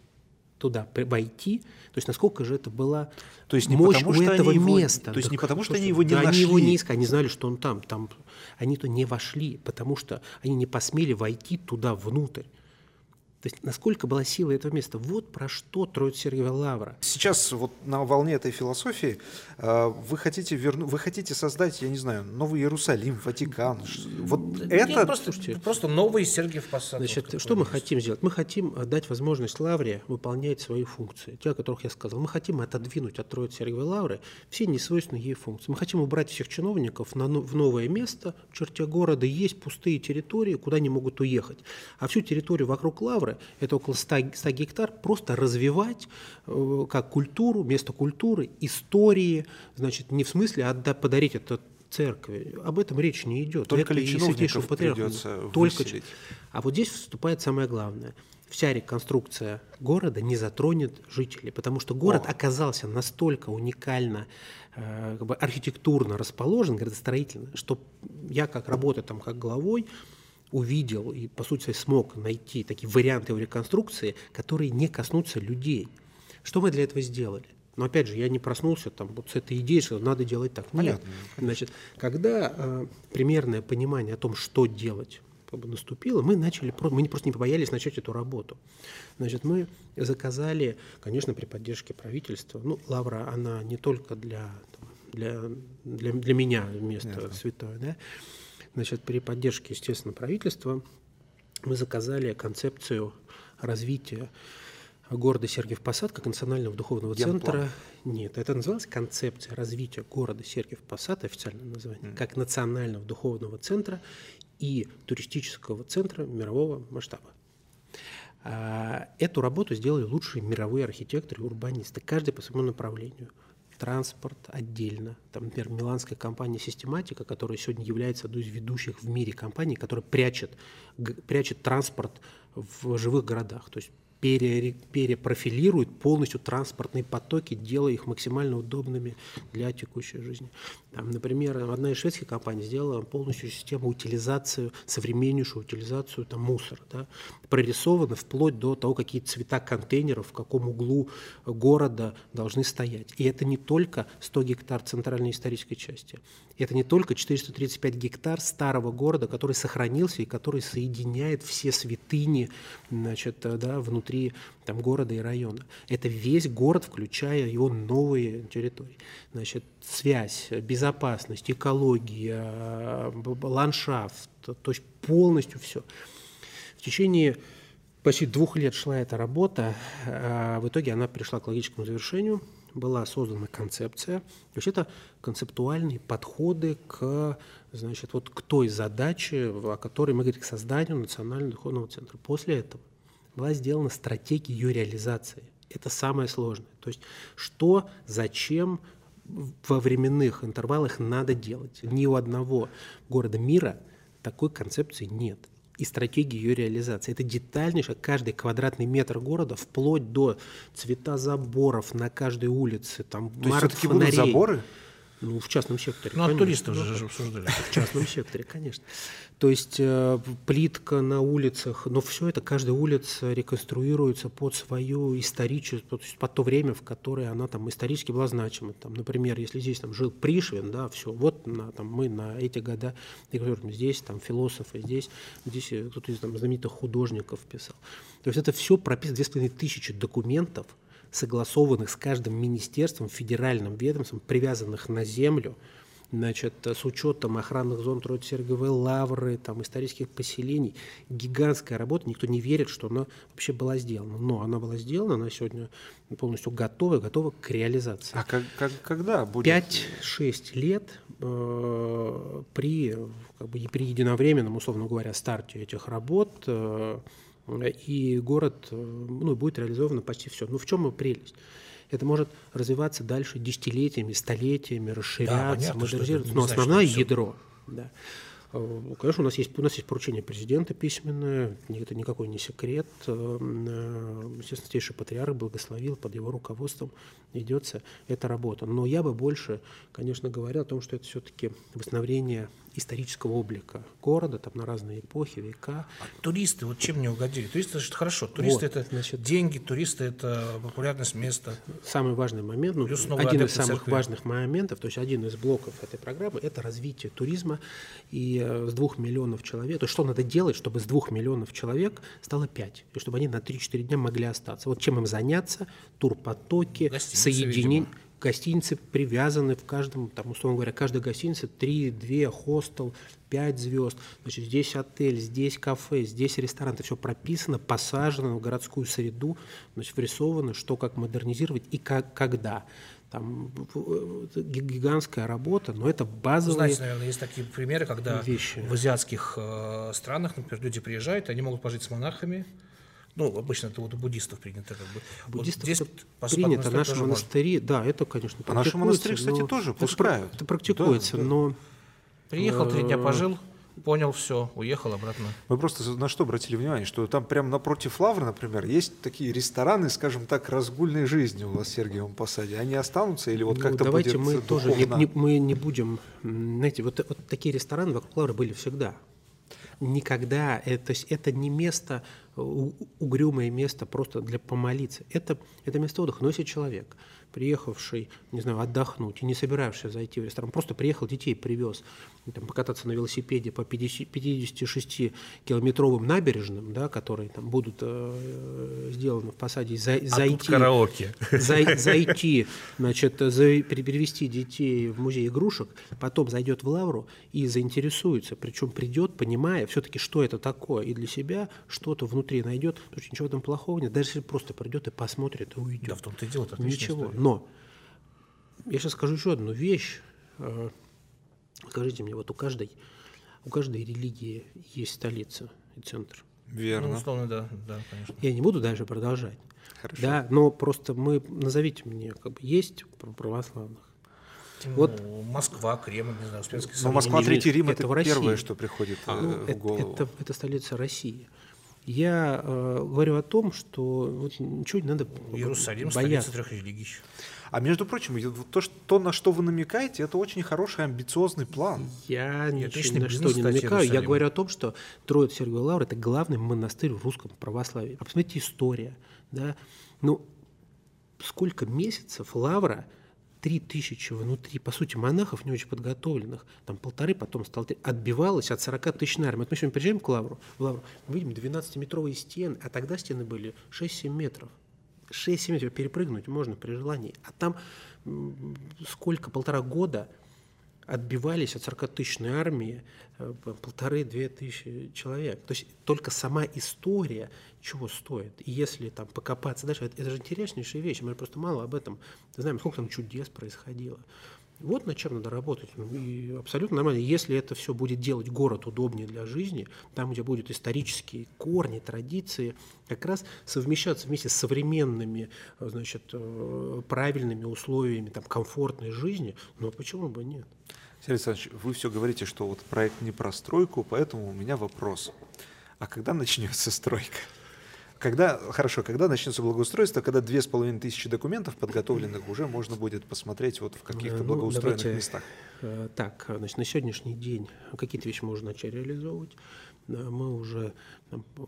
туда войти. То есть насколько же это была То есть не мощь потому, у что этого его- места. то есть Да не потому, как- что они его не да, Они его нашли. не искали, они знали, что он там. там они то не вошли, потому что они не посмели войти туда внутрь. То есть насколько была сила этого места. Вот про что Троица Сергиева Лавра. Сейчас вот на волне этой философии э, вы хотите верну, вы хотите создать, я не знаю, Новый Иерусалим, Ватикан. Вот Нет, это просто, просто новый Сергиев Посад. Значит, вот что мы есть. хотим сделать? Мы хотим э, дать возможность Лавре выполнять свои функции, те, о которых я сказал. Мы хотим отодвинуть от Троицы Сергиевой Лавры все несвойственные ей функции. Мы хотим убрать всех чиновников на, в новое место, в черте города есть пустые территории, куда они могут уехать. А всю территорию вокруг Лавры, это около 100, 100 гектар, просто развивать э, как культуру, место культуры, истории, значит, не в смысле отда- подарить это церкви. Об этом речь не идет. Только Это ли чиновников придется Только выселить? а вот здесь вступает самое главное. Вся реконструкция города не затронет жителей, потому что город О. оказался настолько уникально, э, как бы архитектурно расположен, градостроительно, что я, как работая там как главой, увидел и, по сути, смог найти такие варианты его реконструкции, которые не коснутся людей. Что мы для этого сделали? Но опять же, я не проснулся там вот с этой идеей, что надо делать так. Нет. Понятно, Значит, когда э, примерное понимание о том, что делать, как бы наступило, мы начали, мы не- просто не побоялись начать эту работу. Значит, мы заказали, конечно, при поддержке правительства. Ну, Лавра, она не только для, там, для, для, для меня место Ясно. святое, да. Значит, при поддержке, естественно, правительства мы заказали концепцию развития города Сергиев Посад как национального духовного Генплан. центра. Нет, это называлась концепция развития города Сергиев Посад, официальное название, как национального духовного центра и туристического центра мирового масштаба. А, эту работу сделали лучшие мировые архитекторы и урбанисты, каждый по своему направлению. Транспорт отдельно. Там, например, миланская компания «Систематика», которая сегодня является одной из ведущих в мире компаний, которая прячет, прячет транспорт в живых городах. То есть пере, перепрофилирует полностью транспортные потоки, делая их максимально удобными для текущей жизни. Там, например, одна из шведских компаний сделала полностью систему утилизации, современнейшую утилизацию там, мусора. Да, прорисована вплоть до того, какие цвета контейнеров в каком углу города должны стоять. И это не только 100 гектар центральной исторической части. Это не только 435 гектар старого города, который сохранился и который соединяет все святыни значит, да, внутри там, города и района. Это весь город, включая его новые территории. Значит, связь, безопасность, экология, ландшафт, то есть полностью все. В течение почти двух лет шла эта работа. А в итоге она пришла к логическому завершению – была создана концепция. То есть это концептуальные подходы к, значит, вот к той задаче, о которой мы говорим, к созданию Национального духовного центра. После этого была сделана стратегия ее реализации. Это самое сложное. То есть что, зачем, во временных интервалах надо делать. Ни у одного города мира такой концепции нет и стратегии ее реализации. Это детальнейшее, каждый квадратный метр города, вплоть до цвета заборов на каждой улице, там, То есть все-таки будут заборы? Ну, в частном секторе. Ну, а туристов же, же обсуждали. В частном секторе, конечно. То есть э, плитка на улицах, но все это, каждая улица реконструируется под свою историческую, то есть под то время, в которое она там исторически была значима. Там, например, если здесь там жил Пришвин, да, все, вот на, там, мы на эти года, здесь там философы, здесь, здесь кто-то из там, знаменитых художников писал. То есть это все прописано, две с половиной тысячи документов, согласованных с каждым министерством, федеральным ведомством, привязанных на землю, значит, с учетом охранных зон Троицы-Сергиевой Лавры, там, исторических поселений. Гигантская работа, никто не верит, что она вообще была сделана. Но она была сделана, она сегодня полностью готова, готова к реализации. А как, как, когда будет? 5-6 лет э, при, как бы, при единовременном, условно говоря, старте этих работ э, и город э, ну, будет реализовано почти все. Ну в чем прелесть? Это может развиваться дальше десятилетиями, столетиями, расширяться, да, модернизироваться. Но основное ядро. Да. Э, конечно, у нас есть, у нас есть поручение президента письменное, это никакой не секрет. Э, естественно, Святейший Патриарх благословил, под его руководством ведется эта работа. Но я бы больше, конечно, говорил о том, что это все-таки восстановление исторического облика города там на разные эпохи, века. А туристы, вот чем мне угодили? Туристы, это хорошо. Туристы вот, это значит, деньги, туристы это популярность места. Самый важный момент, ну, один из самых церкви. важных моментов, то есть один из блоков этой программы, это развитие туризма и э, с двух миллионов человек. То есть что надо делать, чтобы с двух миллионов человек стало пять, и чтобы они на 3-4 дня могли остаться. Вот чем им заняться, турпотоки, соединение гостиницы привязаны в каждом, там, условно говоря, каждой гостинице 3, 2, хостел, 5 звезд. Значит, здесь отель, здесь кафе, здесь ресторан. Это все прописано, посажено в городскую среду, значит, врисовано, что как модернизировать и как, когда там гигантская работа, но это базовые Знаете, наверное, есть такие примеры, когда вещи. в азиатских э, странах, например, люди приезжают, они могут пожить с монархами, ну, обычно это вот у буддистов принято. Как бы. Буддистов вот здесь это принято, наши монастыри, можно. да, это, конечно, А наши монастыри, кстати, тоже пускают. Это, это практикуется, да, да. но... Приехал, три дня э, пожил, понял все, уехал обратно. Мы просто на что обратили внимание, что там прямо напротив Лавры, например, есть такие рестораны, скажем так, разгульной жизни у вас в Сергиевом Посаде. Они останутся или вот ну, как-то Давайте будет мы тоже не, не, мы не будем, знаете, вот, вот такие рестораны вокруг Лавры были всегда. Никогда, это, то есть это не место угрюмое место просто для помолиться. Это, это место отдыха. Но если человек, приехавший, не знаю, отдохнуть и не собиравшийся зайти в ресторан, просто приехал, детей привез, там, покататься на велосипеде по 56-километровым набережным, да, которые там будут э, сделаны в посаде, за, а зайти, караоке. За, зайти, значит, за, перевести детей в музей игрушек, потом зайдет в Лавру и заинтересуется, причем придет, понимая все-таки, что это такое, и для себя что-то внутри найдет, потому что ничего этом плохого нет, даже если просто придет и посмотрит и уйдет. Да, в том-то и дело, Ничего, история. но я сейчас скажу еще одну вещь, э, Скажите мне, вот у каждой, у каждой религии есть столица и центр. Верно. Ну, условно, да, да, конечно. Я не буду дальше продолжать. Хорошо. Да, но просто мы, назовите мне, как бы есть православных. Вот Москва, Кремль, не знаю, Успенский Но собор. Москва, Третий Рим это это, в России. первое, что приходит э, Ну, в это, голову. это- это столица России. Я э, говорю о том, что вот ничего не надо Иерусалим, бояться. столица трех религий. А между прочим, то, что, то, на что вы намекаете, это очень хороший, амбициозный план. Я ничего на что не намекаю. Я говорю о том, что Троиц Сергиевой Лавры – это главный монастырь в русском православии. А посмотрите, история. Да? Ну, сколько месяцев Лавра, три тысячи внутри, по сути, монахов не очень подготовленных, там полторы, потом стало три, отбивалась от 40 тысяч армии. Вот мы сегодня приезжаем к Лавру, в Лавру, мы видим 12-метровые стены, а тогда стены были 6-7 метров. 6-7 метров перепрыгнуть можно при желании. А там сколько, полтора года отбивались от 40-тысячной армии э, полторы-две тысячи человек. То есть только сама история чего стоит. И если там покопаться дальше, это, это же интереснейшая вещь, мы просто мало об этом знаем, сколько там чудес происходило. Вот над чем надо работать. Ну, И абсолютно нормально. Если это все будет делать город удобнее для жизни, там, где будут исторические корни, традиции, как раз совмещаться вместе с современными, э, значит, э, правильными условиями там, комфортной жизни, ну а почему бы нет? Сергей Александрович, вы все говорите, что вот проект не про стройку, поэтому у меня вопрос. А когда начнется стройка? Когда, хорошо, когда начнется благоустройство, когда две с половиной тысячи документов подготовленных уже можно будет посмотреть вот в каких-то ну, благоустроенных давайте, местах? Э, Так, значит, на сегодняшний день какие-то вещи можно начать реализовывать. Мы уже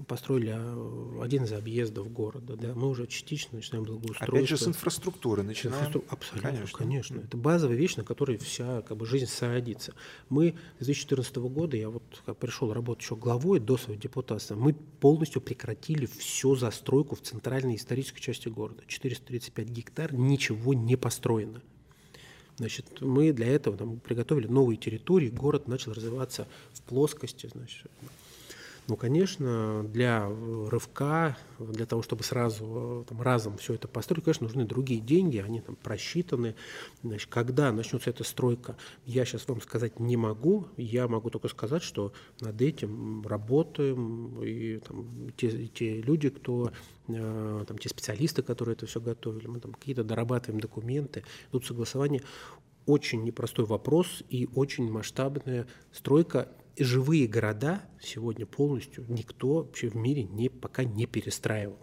построили э, один из объездов города, да, мы уже частично начинаем благоустройство. Опять же, с инфраструктуры начинаем. Инфраструк- Абсолютно, Конечно. конечно. Это базовая вещь, на которой вся как бы, жизнь садится. Мы с 2014 года, я вот пришел работать еще главой до своего депутатства, мы полностью прекратили всю застройку в центральной исторической части города. 435 гектар, ничего не построено. Значит, мы для этого там, приготовили новые территории, город начал развиваться в плоскости. Значит. Ну, конечно, для э, рывка, для того, чтобы сразу э, там, разом все это построить, конечно, нужны другие деньги, они там просчитаны. Значит, когда начнется эта стройка, я сейчас вам сказать не могу. Я могу только сказать, что над этим работаем, и там, те, те люди, кто э, там, те специалисты, которые это все готовили, мы там какие-то дорабатываем документы, тут согласование. Очень непростой вопрос и очень масштабная стройка живые города сегодня полностью никто вообще в мире не, пока не перестраивал.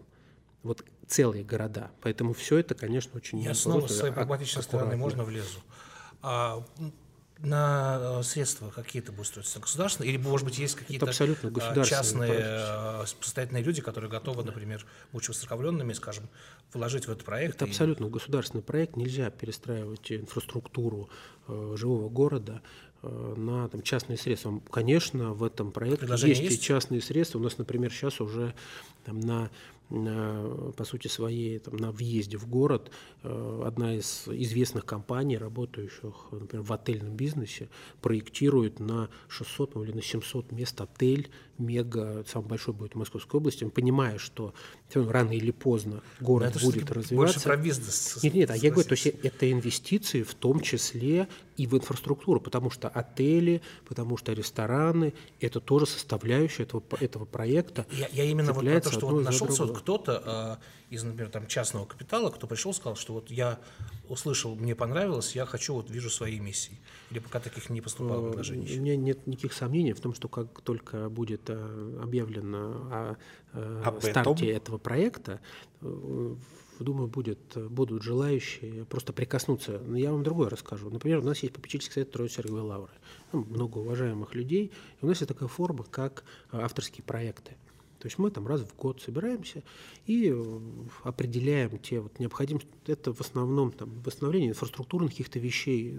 Вот целые города. Поэтому все это, конечно, очень Я снова с своей а- прагматичной стороны можно влезу. А, на э, средства какие-то будут строиться? Государственные? Или, может быть, есть какие-то государственный частные э, состоятельные люди, которые готовы, например, будучи воцерковленными, скажем, вложить в этот проект? Это и- абсолютно государственный проект. Нельзя перестраивать инфраструктуру э, живого города на там, частные средства. Конечно, в этом проекте есть, есть? и частные средства. У нас, например, сейчас уже там, на, на, по сути своей там, на въезде в город э, одна из известных компаний, работающих, например, в отельном бизнесе, проектирует на 600 ну, или на 700 мест отель, мега, самый большой будет в Московской области, понимая, что рано или поздно Но город это будет развиваться. Больше про бизнес. Нет, нет, а я говорю, то есть это инвестиции в том числе и в инфраструктуру, потому что отели, потому что рестораны, это тоже составляющая этого, этого проекта. Я, я именно вот про то, что вот нашелся вот кто-то э, из, например, там частного капитала, кто пришел, сказал, что вот я услышал, мне понравилось, я хочу, вот вижу свои миссии. Или пока таких не поступало У предложений еще? меня нет никаких сомнений в том, что как только будет э, объявлено о, э, Об старте этом? этого проекта, э, думаю, будет, будут желающие просто прикоснуться. Но я вам другое расскажу. Например, у нас есть попечительский совет Троицы Сергиевой Лавры. Там много уважаемых людей. И у нас есть такая форма, как авторские проекты. То есть мы там раз в год собираемся и э, определяем те вот необходимости. Это в основном там, восстановление инфраструктурных каких-то вещей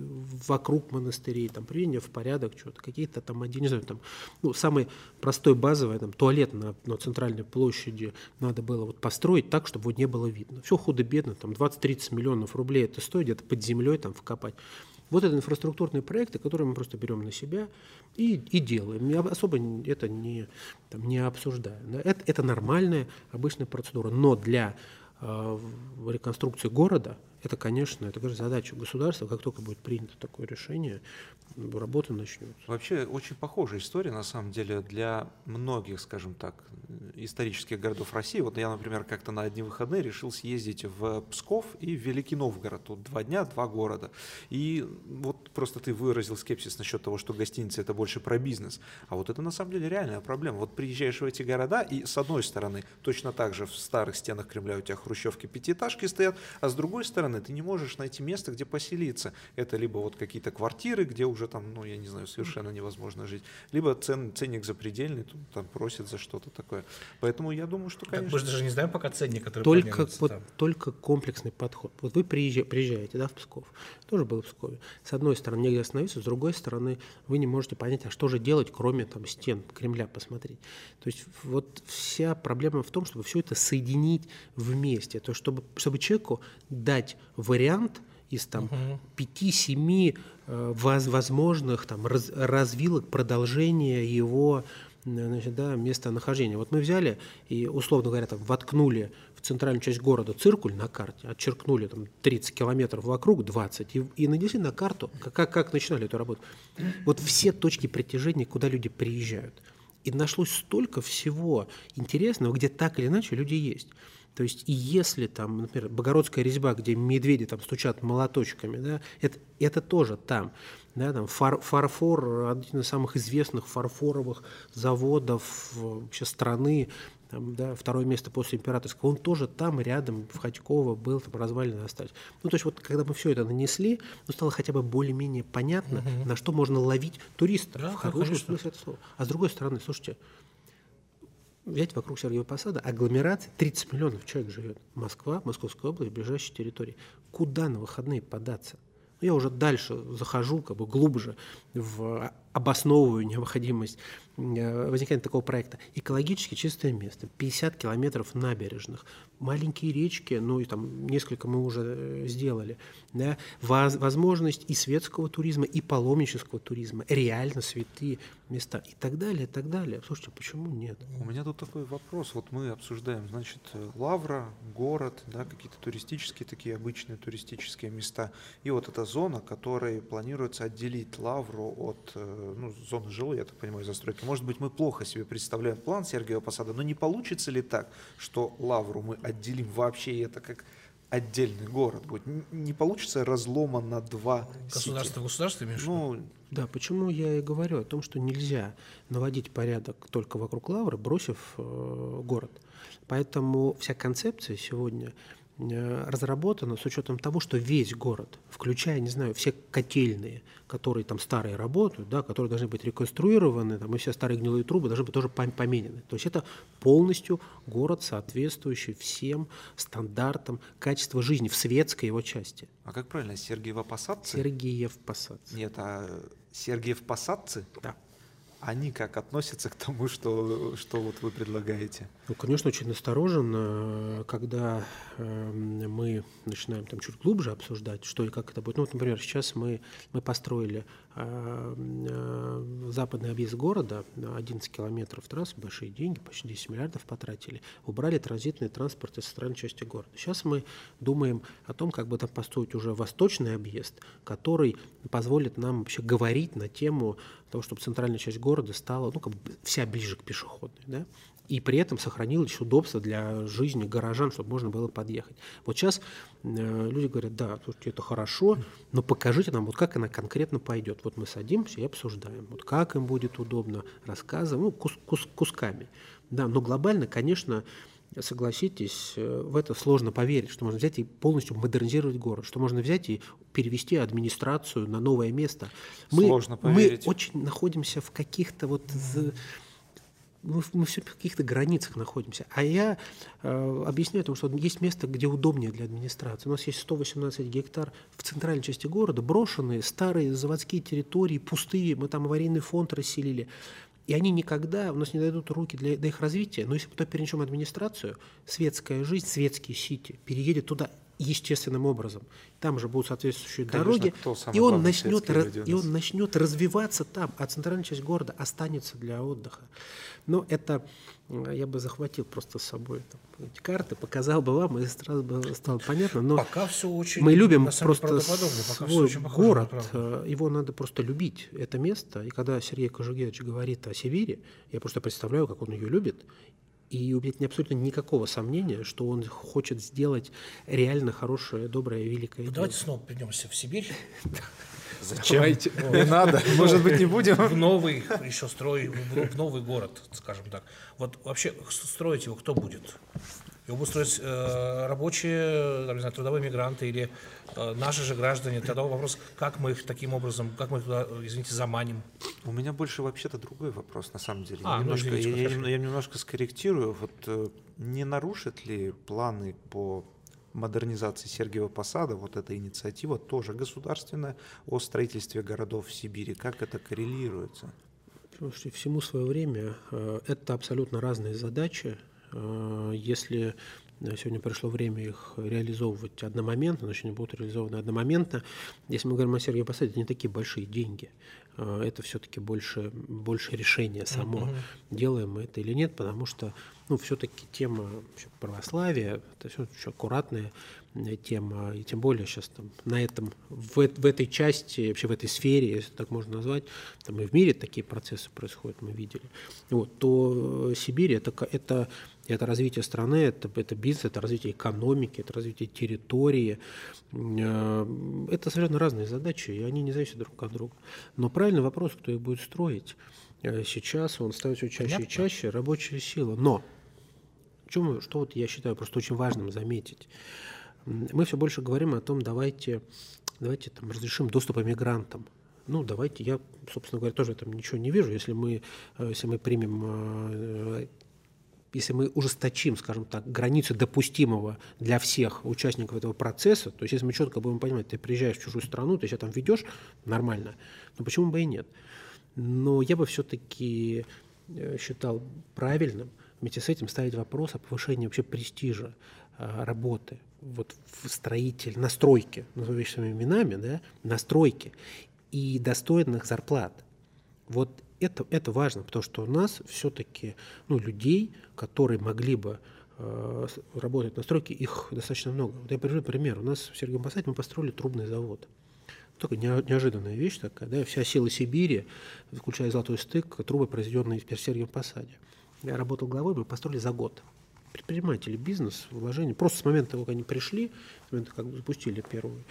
вокруг монастырей, там, приведение в порядок, что-то, какие-то там, один, не знаю, там, ну, самый простой базовый, там, туалет на, на центральной площади надо было вот построить так, чтобы его не было видно. Все худо-бедно, там 20-30 миллионов рублей это стоит, где-то под землей там вкопать. Вот это инфраструктурные проекты, которые мы просто берем на себя и, и делаем. Я особо это не, там, не обсуждаю. да. Это, это нормальная, обычная процедура. Но для э, реконструкции города это, конечно, это конечно, задача государства. Как только будет принято такое решение, работа начнется. Вообще очень похожая история, на самом деле, для многих, скажем так, исторических городов России. Вот я, например, как-то на одни выходные решил съездить в Псков и в Великий Новгород. Тут два дня, два города. И вот просто ты выразил скепсис насчет того, что гостиница это больше про бизнес. А вот это на самом деле реальная проблема. Вот приезжаешь в эти города, и с одной стороны, точно так же в старых стенах Кремля у тебя хрущевки, пятиэтажки стоят, а с другой стороны, ты не можешь найти место, где поселиться. Это либо вот какие-то квартиры, где уже там, ну, я не знаю, совершенно невозможно жить, либо цен, ценник запредельный, тут там просят за что-то такое. Поэтому я думаю, что, конечно... Так мы же даже не знаем пока ценник, который только, вот, там. только комплексный подход. Вот вы приезжаете, приезжаете да, в Псков, тоже был в Пскове. С одной стороны, негде остановиться, с другой стороны, вы не можете понять, а что же делать, кроме там стен Кремля посмотреть. То есть вот вся проблема в том, чтобы все это соединить вместе, то чтобы, чтобы человеку дать вариант из там пяти-семи э, возможных там раз, развилок продолжения его значит, да, местонахождения. Вот мы взяли и, условно говоря, там, воткнули в центральную часть города циркуль на карте, отчеркнули там 30 километров вокруг, 20, и, и нанесли на карту, как, как начинали эту работу. Вот все точки притяжения, куда люди приезжают. И нашлось столько всего интересного, где так или иначе люди есть. То есть, и если там, например, Богородская резьба, где медведи там стучат молоточками, да, это, это тоже там. Да, там фар, фарфор, один из самых известных фарфоровых заводов вообще страны, там, да, второе место после императорского, он тоже там рядом, в Ходьково, был там развалины остались. Ну, то есть вот когда мы все это нанесли, ну, стало хотя бы более-менее понятно, угу. на что можно ловить туристов, да, в хорошем смысле этого слова. А с другой стороны, слушайте, взять вокруг Сергеева Посада, агломерация, 30 миллионов человек живет. Москва, Московская область, ближайшие территории. Куда на выходные податься? Ну, я уже дальше захожу, как бы глубже в обосновываю необходимость э, возникновения такого проекта. Экологически чистое место, 50 километров набережных, маленькие речки, ну и там несколько мы уже э, сделали, да, возможность и светского туризма, и паломнического туризма, реально святые места и так далее, и так далее. Слушайте, почему нет? У меня тут такой вопрос. Вот мы обсуждаем, значит, Лавра, город, да, какие-то туристические такие обычные туристические места. И вот эта зона, которой планируется отделить Лавру от э, ну, зоны жилой, я так понимаю, застройки. Может быть, мы плохо себе представляем план Сергеева Посада, но не получится ли так, что Лавру мы отделим вообще, и это как отдельный город будет? Не получится разлома на два Государство, сити? государство имеешь ну, Да, почему я и говорю о том, что нельзя наводить порядок только вокруг Лавры, бросив э, город. Поэтому вся концепция сегодня разработано с учетом того, что весь город, включая, не знаю, все котельные, которые там старые работают, да, которые должны быть реконструированы, там, и все старые гнилые трубы должны быть тоже поменены. То есть это полностью город, соответствующий всем стандартам качества жизни в светской его части. А как правильно, Сергиево-Посадцы? Сергиев-Посадцы. Нет, а Сергиев-Посадцы? Да они как относятся к тому, что, что вот вы предлагаете? Ну, конечно, очень осторожно, когда э, мы начинаем там чуть глубже обсуждать, что и как это будет. Ну, вот, например, сейчас мы, мы построили западный объезд города на 11 километров трасс, большие деньги, почти 10 миллиардов потратили, убрали транзитный транспорт из центральной части города. Сейчас мы думаем о том, как бы там построить уже восточный объезд, который позволит нам вообще говорить на тему того, чтобы центральная часть города стала ну, как бы вся ближе к пешеходной. Да? И при этом сохранилось удобство для жизни горожан, чтобы можно было подъехать. Вот сейчас э, люди говорят, да, слушайте, это хорошо, но покажите нам, вот как она конкретно пойдет. Вот мы садимся и обсуждаем, вот как им будет удобно, рассказываем, ну, кус кус кусками. Да, но глобально, конечно, согласитесь, э, в это сложно поверить, что можно взять и полностью модернизировать город, что можно взять и перевести администрацию на новое место. Мы, сложно поверить. Мы очень находимся в каких-то вот мы, мы все в каких-то границах находимся. А я э, объясняю, том, что есть место, где удобнее для администрации. У нас есть 118 гектар в центральной части города, брошенные, старые заводские территории, пустые, мы там аварийный фонд расселили. И они никогда у нас не дадут руки для, для их развития. Но если мы туда перенесем администрацию, светская жизнь, светские сити переедет туда естественным образом. Там же будут соответствующие Конечно, дороги, и он, начнет, и он начнет развиваться там, а центральная часть города останется для отдыха. Но это я бы захватил просто с собой там, эти карты, показал бы вам, и сразу бы стало понятно. Но Пока все очень мы любим просто свой очень похоже город, э, его надо просто любить, это место. И когда Сергей Кожугевич говорит о Сибири, я просто представляю, как он ее любит. И у меня нет абсолютно никакого сомнения, что он хочет сделать реально хорошее, доброе, великое Ну. Давайте снова перейдемся в Сибирь, <laughs> Зачем? Не надо. <laughs> Может быть, не будем? в новый еще строй, в новый город, скажем так. Вот вообще строить его кто будет? Его будут строить э, рабочие, там, не знаю, трудовые мигранты или э, наши же граждане. Тогда вопрос, как мы их таким образом, как мы их туда, извините, заманим? У меня больше вообще-то другой вопрос, на самом деле. А, я, ну, немножко, извините, я- я, я немножко скорректирую. Вот э, не нарушит ли планы по модернизации Сергиева Посада, вот эта инициатива тоже государственная о строительстве городов в Сибири? Как это коррелируется? Слушайте, всему свое время. Э, Это абсолютно разные задачи. Э, Если э, сегодня пришло время их реализовывать одномоментно, значит, они будут реализованы одномоментно. Если мы говорим о Сергееве Посаде, это не такие большие деньги. Э, Это все-таки больше, больше решение само, делаем мы это или нет, потому что ну, все-таки тема православия, это все очень аккуратная тема, и тем более сейчас там на этом, в, в этой части, вообще в этой сфере, если так можно назвать, там и в мире такие процессы происходят, мы видели, вот, то Сибирь это, это, это развитие страны, это, это бизнес, это развитие экономики, это развитие территории, Э, это совершенно разные задачи, и они не зависят друг от друга. Но правильный вопрос, кто их будет строить, э, сейчас он ставит все чаще Понятно. и чаще рабочая сила. Но чем, что вот я считаю просто очень важным заметить. Мы все больше говорим о том, давайте, давайте там, разрешим доступ иммигрантам. Ну, давайте, я, собственно говоря, тоже в этом ничего не вижу, если мы, э, если мы примем, если мы ужесточим, скажем так, границу допустимого для всех участников этого процесса, то есть если мы четко будем понимать, ты приезжаешь в чужую страну, ты себя там ведешь нормально, ну почему бы и нет? Но я бы все-таки считал правильным вместе с этим ставить вопрос о повышении вообще престижа а, работы вот в строитель, на стройке, назову вещи своими именами, да, на стройке и достойных зарплат. Вот это, это важно, потому что у нас все-таки ну, людей, которые могли бы э, работать на стройке, их достаточно много. Вот я приведу пример. У нас в Сергеем Посаде мы построили трубный завод. Только нео- неожиданная вещь такая, да, вся сила Сибири, включая золотой стык, трубы, произведенные в Сергиевом Посаде. Я работал главой, мы построили за год. Предприниматели, бизнес, вложения. Просто с момента того, как они пришли, с момента, как запустили первую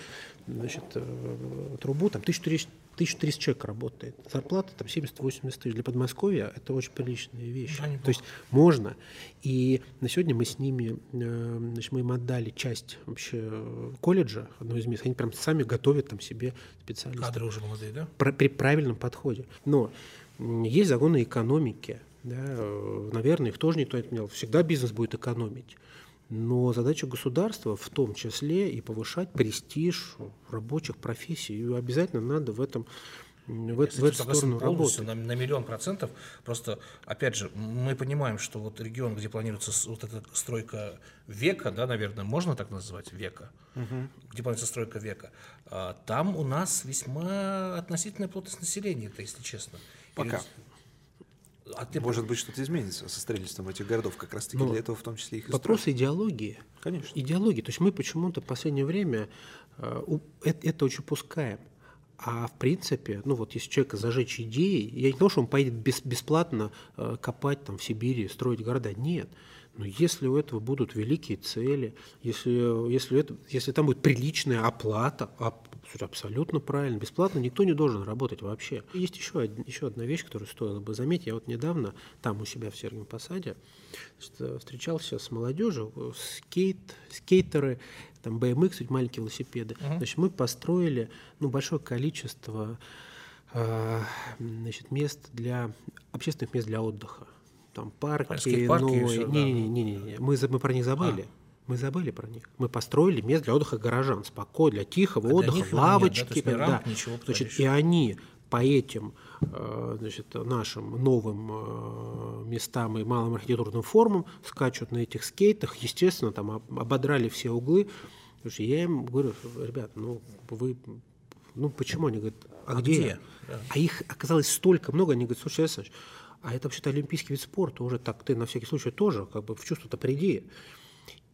значит, э, трубу, там 1300, 1300 человек работает. Зарплата там 70-80 тысяч. Для Подмосковья это очень приличная вещь. Да. То есть можно. И на сегодня мы с ними, э, значит, мы им отдали часть вообще э, колледжа, одного из мест. Они прям сами готовят там себе специалистов Кадры уже молодые, да? пр- при правильном подходе. Но есть законы экономики. Да, э, наверное, их тоже никто не отменял. Всегда бизнес будет экономить. Но задача государства в том числе и повышать престиж рабочих профессий. И обязательно надо в этом в, Я, эт- в кстати, эту согласен сторону работать. на, на миллион процентов. Просто, опять же, мы понимаем, что вот регион, где планируется вот эта стройка века, да, наверное, можно так назвать, века, где планируется стройка века, а, там у нас весьма относительная плотность населения, это если честно. Пока. Или- А ты Может быть, что-то изменится со строительством этих городов, как раз-таки Ну, для этого в том числе их и Вопрос строят. идеологии. Конечно. Идеологии. То есть мы почему-то в последнее время э, это, это очень пускаем. А в принципе, ну вот если человека зажечь идеей, я не то, что он поедет бес- бесплатно э, копать там в Сибири, строить города. Нет. Но если у этого будут великие цели, если, если, это, если там будет приличная оплата, слушай, абсолютно правильно, бесплатно никто не должен работать вообще. Есть еще, од- еще одна вещь, которую стоило бы заметить. Я вот недавно там у себя в Сергиевом Посаде значит, встречался с молодежью, э, скейт, скейтеры, там BMX, эти маленькие велосипеды. Значит, мы построили ну, большое количество э, значит, мест для общественных мест для отдыха. Там парки, и ну, всё, да. не, не, не, не, не, мы, мы про них забыли. Мы забыли про них. Мы построили мест для отдыха горожан, спокойно, для тихого А для отдыха, них его нет, да? Лавочки. рамп, ничего Значит, и они по этим э, значит, нашим новым э, местам и малым архитектурным формам скачут на этих скейтах. Естественно, там об- ободрали все углы. Слушай, я им говорю, ребят, ну вы, ну почему? Они говорят, а, а где? где? А их оказалось столько много, они говорят, слушай, Александр, а это вообще-то олимпийский вид спорта, уже так ты на всякий случай тоже как бы в чувство-то приди.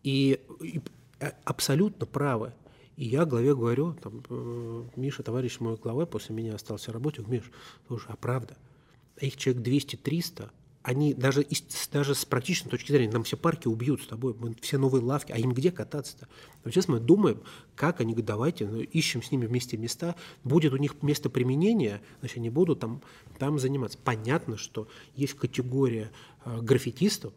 И, и э, абсолютно правы. И я главе говорю, там, э, Миша, товарищ мой главой, после меня остался работать, Миш, слушай, а правда, а их человек 200-300, они даже, даже с практической точки зрения, нам все парки убьют с тобой, мы все новые лавки, а им где кататься-то? Но сейчас мы думаем, как они давайте, ну, ищем с ними вместе места, будет у них место применения, значит, они будут там, там заниматься. Понятно, что есть категория э, граффитистов,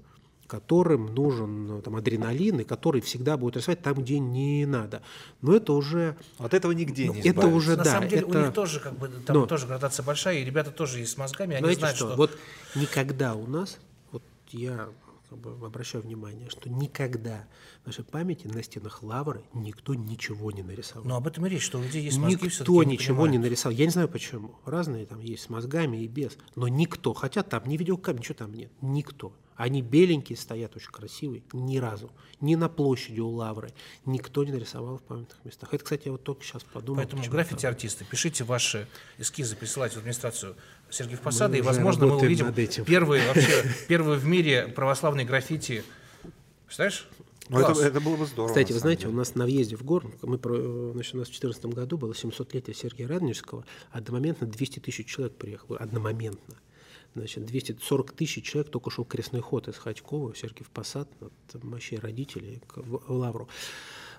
которым нужен ну, там, адреналин, и который всегда будет рисовать там, где не надо. Но это уже... От этого нигде ну, не Это уже, На да. самом деле это... у них тоже, как бы, там Но... тоже градация большая, и ребята тоже есть с мозгами, они Знаете знают, что? что... Вот никогда у нас, вот я как бы, обращаю внимание, что никогда в нашей памяти на стенах лавры никто ничего не нарисовал. Но об этом и речь, что у людей есть мозги, Никто ничего не, не нарисовал. Я не знаю почему. Разные там есть с мозгами и без. Но никто, хотя там ни видеокамер, ничего там нет. Никто. Они беленькие стоят, очень красивые, ни разу. Ни на площади у Лавры. Никто не нарисовал в памятных местах. Это, кстати, я вот только сейчас подумал. Поэтому граффити-артисты, пишите ваши эскизы, присылайте в администрацию Сергеев Посада, и, возможно, мы увидим первые, <laughs> вообще, первые в мире православные граффити. Представляешь? Ну, это, это было бы здорово. Кстати, вы знаете, деле. у нас на въезде в город, мы, значит, у нас в 2014 году было 700-летие Сергея Радонежского, одномоментно 200 тысяч человек приехало, одномоментно. Значит, 240 тысяч человек только шел крестный ход из Ходькова в Сергиев Посад от мощей родителей в Лавру.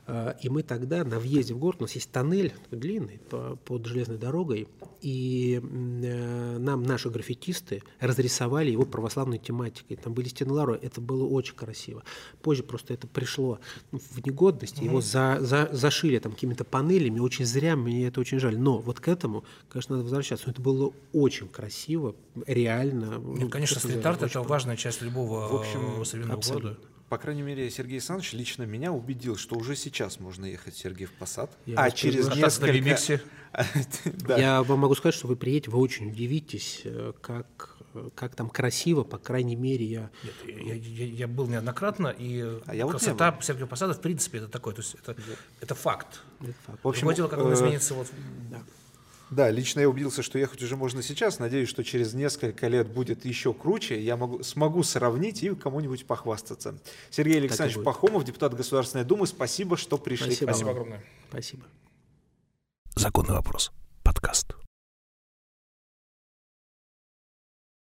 А, и мы тогда на въезде в город, у нас есть тоннель длинный под железной дорогой, и э, нам наши граффитисты разрисовали его православной тематикой. Там были стены Лавры, это было очень красиво. Позже просто это пришло в негодность, mm-hmm. его за, за, зашили там какими-то панелями, очень зря, мне это очень жаль. Но вот к этому, конечно, надо возвращаться. Но это было очень красиво, реально. Нет, ну, конечно, стрит-арт – это важная часть любого в общем, современного абсолютно. города по крайней мере, Сергей Александрович лично меня убедил, что уже сейчас можно ехать в Сергеев Посад, я а через несколько... <laughs> Я вам могу сказать, что вы приедете, вы очень удивитесь, э, как как там красиво, по крайней мере, я... Нет, я, я, я был неоднократно, и а я красота вот Сергея Посада, в принципе, это такой, то есть это, это факт. Это факт. В общем, Другое дело, как он э, изменится вот... Да. Да, лично я убедился, что ехать уже можно сейчас. Надеюсь, что через несколько лет будет еще круче. Я могу, смогу сравнить и кому-нибудь похвастаться. Сергей Александрович Пахомов, депутат Государственной Думы, спасибо, что пришли. Спасибо, спасибо огромное. Спасибо. Законный вопрос. Подкаст.